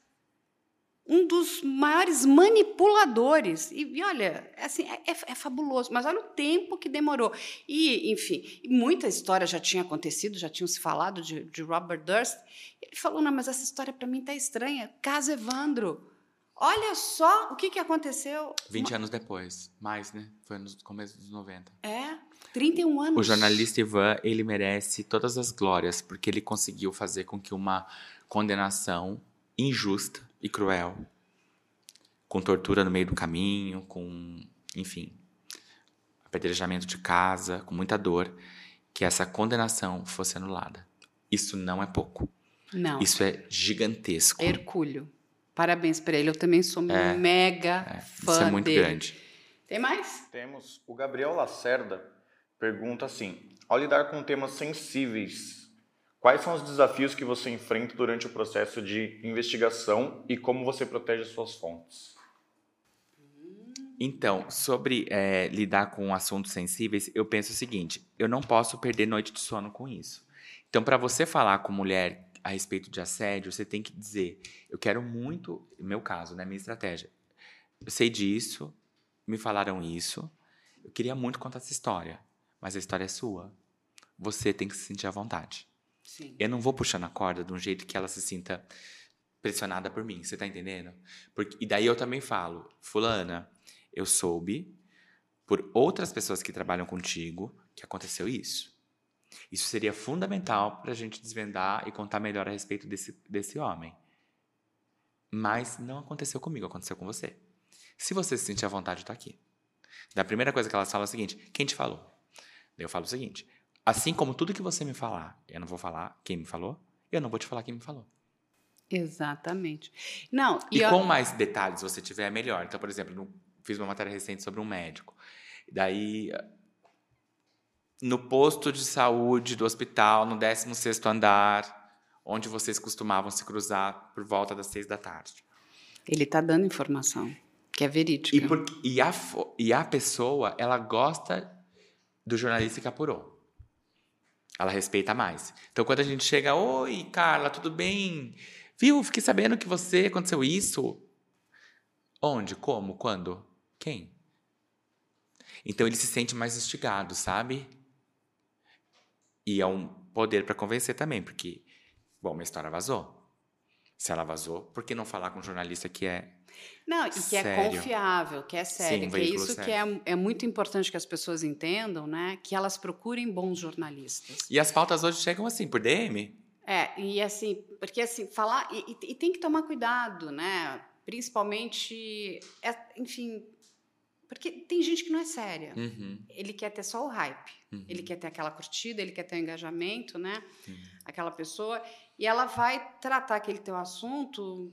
um dos maiores manipuladores. E, e olha, é assim, é, é, é, fabuloso, mas olha o tempo que demorou. E, enfim, muita história já tinha acontecido, já tinham se falado de, de Robert Durst. Ele falou: não, mas essa história para mim está estranha. Caso Evandro. Olha só o que, que aconteceu. 20 anos depois, mais, né? Foi no começo dos 90. É, 31 anos. O jornalista Ivan, ele merece todas as glórias, porque ele conseguiu fazer com que uma condenação injusta e cruel, com tortura no meio do caminho, com, enfim, apedrejamento de casa, com muita dor, que essa condenação fosse anulada. Isso não é pouco. Não. Isso é gigantesco. Hercúleo. Parabéns para ele. Eu também sou é, mega é, fã Isso é muito dele. grande. Tem mais? Temos. O Gabriel Lacerda pergunta assim: ao lidar com temas sensíveis Quais são os desafios que você enfrenta durante o processo de investigação e como você protege as suas fontes? Então, sobre é, lidar com assuntos sensíveis, eu penso o seguinte: eu não posso perder noite de sono com isso. Então, para você falar com mulher a respeito de assédio, você tem que dizer: eu quero muito, meu caso, né, minha estratégia. Eu sei disso, me falaram isso, eu queria muito contar essa história, mas a história é sua. Você tem que se sentir à vontade. Sim. Eu não vou puxando a corda de um jeito que ela se sinta pressionada por mim, você tá entendendo? Porque, e daí eu também falo, fulana, eu soube por outras pessoas que trabalham contigo que aconteceu isso. Isso seria fundamental para a gente desvendar e contar melhor a respeito desse, desse homem. Mas não aconteceu comigo, aconteceu com você. Se você se sentir à vontade, está aqui. Da primeira coisa que elas falam é o seguinte: quem te falou? Eu falo o seguinte: Assim como tudo que você me falar, eu não vou falar quem me falou, eu não vou te falar quem me falou. Exatamente. Não, e, e com mais detalhes você tiver, melhor. Então, por exemplo, fiz uma matéria recente sobre um médico. Daí, no posto de saúde do hospital, no 16º andar, onde vocês costumavam se cruzar por volta das seis da tarde. Ele está dando informação, que é verídica. E, por, e, a, e a pessoa, ela gosta do jornalista que apurou. Ela respeita mais. Então, quando a gente chega, oi, Carla, tudo bem? Viu? Fiquei sabendo que você aconteceu isso. Onde? Como? Quando? Quem? Então ele se sente mais instigado, sabe? E é um poder para convencer também, porque, bom, minha história vazou. Se ela vazou, por que não falar com um jornalista que é Não, e que é Sério. confiável, que é sério, Sim, um que é isso que sério. é, é muito importante que as pessoas entendam, né? Que elas procurem bons jornalistas. E as pautas hoje chegam assim, por DM? É, e assim, porque assim, falar. E, e- tem que tomar cuidado, né? Principalmente. é, enfim. Porque tem gente que não é séria. Uhum. Ele quer ter só o hype. Uhum. Ele quer ter aquela curtida, ele quer ter o engajamento, né? Sim. Aquela pessoa. E ela vai tratar aquele teu assunto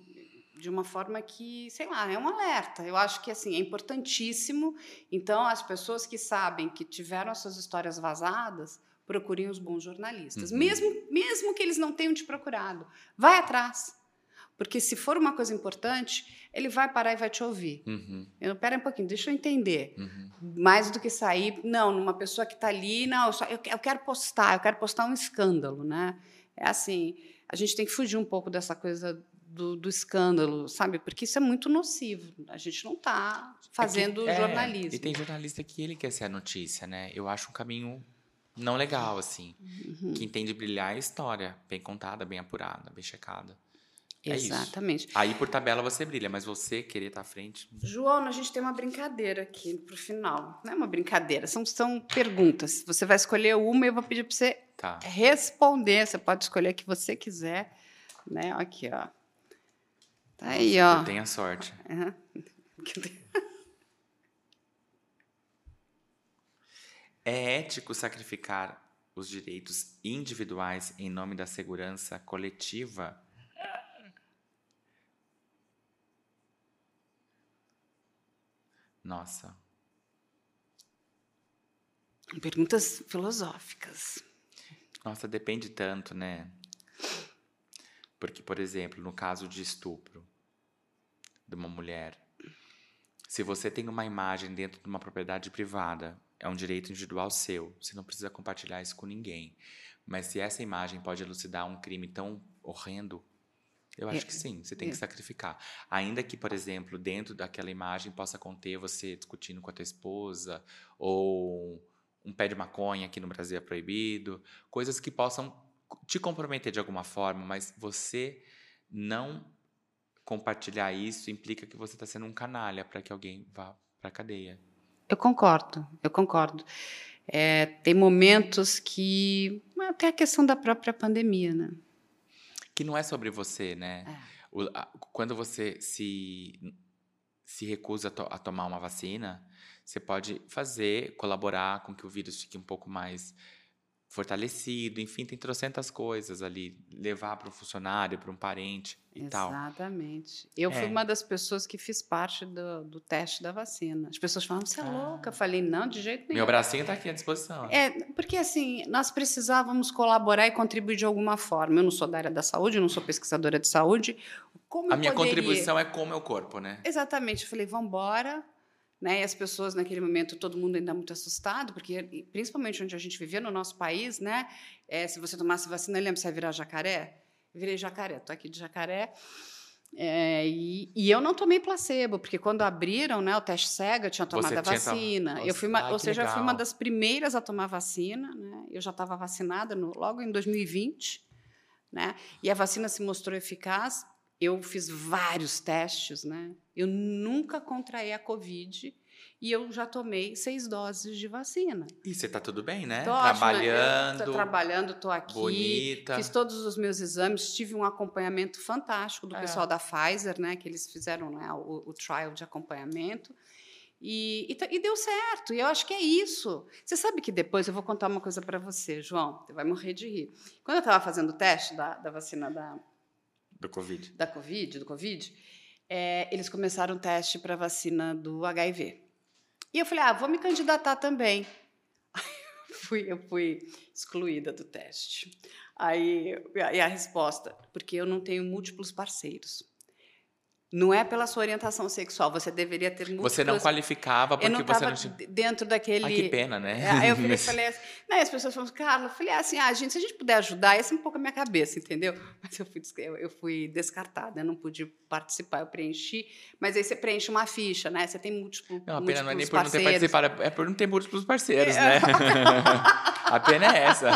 de uma forma que, sei lá, é um alerta. Eu acho que assim é importantíssimo. Então, as pessoas que sabem que tiveram as suas histórias vazadas, procurem os bons jornalistas, Uhum. mesmo mesmo que eles não tenham te procurado. Vai atrás. Porque se for uma coisa importante, ele vai parar e vai te ouvir. Uhum. Eu, pera um pouquinho, deixa eu entender Uhum. mais do que sair, não, numa pessoa que está ali, não, eu, só, eu, eu quero postar, eu quero postar um escândalo, né? É assim, a gente tem que fugir um pouco dessa coisa do, do escândalo, sabe? Porque isso é muito nocivo. A gente não está fazendo É que- é, jornalismo. E tem jornalista que ele quer ser a notícia, né? Eu acho um caminho não legal, assim. Uhum. Quem tem de brilhar é a história, bem contada, bem apurada, bem checada. É isso. Exatamente. Aí por tabela você brilha, mas você querer estar à frente. João, a gente tem uma brincadeira aqui pro final. Não é uma brincadeira, são, são perguntas. Você vai escolher uma e eu vou pedir para você Tá. responder. Você pode escolher a que você quiser, né? Aqui, ó. Aí, ó. Eu tenho a sorte. Aham. É ético sacrificar os direitos individuais em nome da segurança coletiva? Nossa. Perguntas filosóficas. Nossa, depende tanto, né? Porque, por exemplo, no caso de estupro de uma mulher, se você tem uma imagem dentro de uma propriedade privada, é um direito individual seu. Você não precisa compartilhar isso com ninguém. Mas se essa imagem pode elucidar um crime tão horrendo, eu acho É, que sim, você tem é. que sacrificar. Ainda que, por exemplo, dentro daquela imagem possa conter você discutindo com a tua esposa, ou um pé de maconha aqui no Brasil é proibido, coisas que possam te comprometer de alguma forma, mas você não compartilhar isso implica que você está sendo um canalha para que alguém vá para cadeia. Eu concordo, eu concordo. É, tem momentos que. Até a questão da própria pandemia, né? Que não é sobre você, né? É. O- a- quando você se, se recusa a, to- a tomar uma vacina, você pode fazer, colaborar com que o vírus fique um pouco mais fortalecido, enfim, tem trocentas coisas ali, levar para um funcionário, para um parente e tal. Exatamente. Eu fui É. uma das pessoas que fiz parte do, do teste da vacina. As pessoas falam, você é Ah. louca? Eu falei, não, de jeito nenhum. Meu bracinho está aqui à disposição. É, porque assim, nós precisávamos colaborar e contribuir de alguma forma. Eu não sou da área da saúde, eu não sou pesquisadora de saúde. Como a minha poderia- contribuição é com o meu corpo, né? Exatamente. Eu falei, vamos embora. Né? E as pessoas, naquele momento, todo mundo ainda muito assustado, porque, principalmente onde a gente vivia, no nosso país, né? É, se você tomasse vacina, lembra, você ia virar jacaré? Virei jacaré, estou aqui de jacaré. É, e, e eu não tomei placebo, porque quando abriram né, o teste cega, eu tinha tomado Você a tom- vacina. Eu fui uma, ai, ou seja, eu fui uma legal. das primeiras a tomar vacina. Né? Eu já estava vacinada no- logo em 2020. Né? E a vacina se mostrou eficaz. Eu fiz vários testes, né? Eu nunca contraí a Covid e eu já tomei seis doses de vacina. E você tá tudo bem, né? Tô Trabalhando, Tô trabalhando, estou aqui. bonita. Fiz todos os meus exames, tive um acompanhamento fantástico do É. pessoal da Pfizer, né? Que eles fizeram né, o, o trial de acompanhamento. E, e, e deu certo. E eu acho que é isso. Você sabe que depois eu vou contar uma coisa para você, João. Você vai morrer de rir. Quando eu estava fazendo o teste da, da vacina da, do Covid. da Covid, do Covid, é, eles começaram o teste para a vacina do HIV. E eu falei, ah, vou me candidatar também. fui, eu fui excluída do teste. Aí, e a resposta, porque eu não tenho múltiplos parceiros. Não é pela sua orientação sexual, você deveria ter múltiplos... Você não qualificava porque não você não tinha. dentro daquele... Ai, que pena, né? É, Aí eu falei, falei assim, né, as pessoas falam, Carla, eu falei assim, ah, gente, se a gente puder ajudar, essa é um pouco a minha cabeça, entendeu? Mas eu fui, eu, fui descartada, eu não pude participar, eu preenchi, mas aí você preenche uma ficha, né? Você tem múltiplo, Não, a pena não é nem por não ter parceiros. participado, é por não ter múltiplos parceiros, É. né? A pena é essa.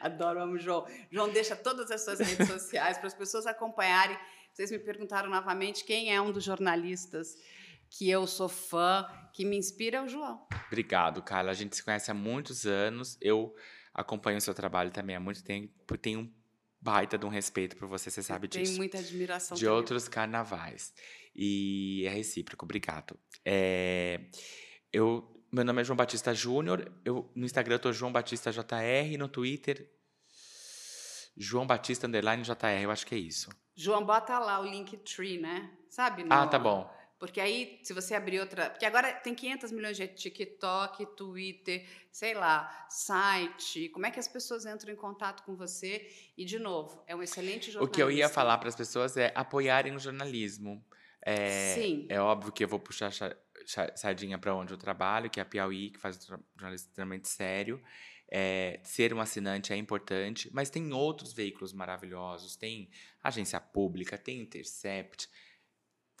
Adoro, amo João. João, deixa todas as suas redes sociais para as pessoas acompanharem. Vocês me perguntaram novamente quem é um dos jornalistas que eu sou fã, que me inspira é o João. Obrigado, Carla. A gente se conhece há muitos anos. Eu acompanho o seu trabalho também há muito tempo. Tenho um baita de um respeito por você, você sabe disso. Tenho muita admiração. De também. outros carnavais. E é recíproco. Obrigado. É, eu meu nome é João Batista Júnior. Eu, no Instagram eu tô João Batista JR. No Twitter, João Batista Underline JR. Eu acho que é isso. João, bota lá o Linktree, né? Sabe? No... Ah, tá bom. Porque aí, se você abrir outra. Porque agora tem 500 milhões de TikTok, Twitter, sei lá, site. Como é que as pessoas entram em contato com você? E, de novo, é um excelente jornalista. O que eu ia falar para as pessoas é apoiarem o jornalismo. É, Sim. É óbvio que eu vou puxar sardinha para onde eu trabalho, que é a Piauí, que faz jornalismo extremamente sério. É, ser um assinante é importante, mas tem outros veículos maravilhosos. Tem agência pública, tem Intercept,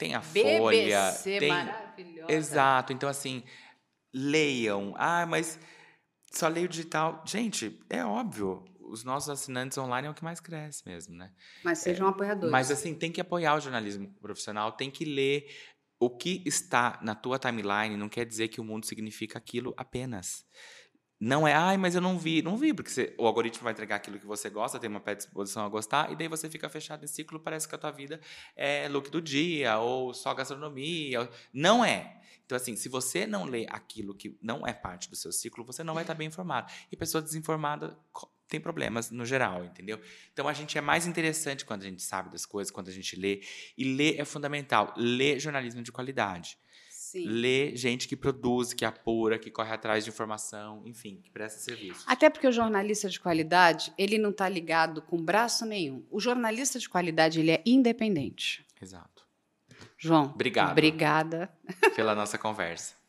tem a BBC, Folha. Tem... maravilhosa. Exato. Então, assim, leiam. Ah, mas só leio digital. Gente, é óbvio. Os nossos assinantes online é o que mais cresce mesmo, né? Mas sejam é, apoiadores. Mas, assim, tem que apoiar o jornalismo profissional, tem que ler o que está na tua timeline não quer dizer que o mundo significa aquilo apenas. Não é, ai, mas eu não vi. Não vi, porque você, o algoritmo vai entregar aquilo que você gosta, tem uma predisposição a gostar, e daí você fica fechado em ciclo, parece que a tua vida é look do dia, ou só gastronomia. Não é. Então, assim, se você não lê aquilo que não é parte do seu ciclo, você não vai estar bem informado. E pessoa desinformada tem problemas no geral, entendeu? Então a gente é mais interessante quando a gente sabe das coisas, quando a gente lê. E ler é fundamental. Ler jornalismo de qualidade. Sim. Ler gente que produz, que apura, que corre atrás de informação, enfim, que presta serviço. Até porque o jornalista de qualidade, ele não está ligado com braço nenhum. O jornalista de qualidade, ele é independente. Exato. João. Obrigado. Obrigada. Pela nossa conversa.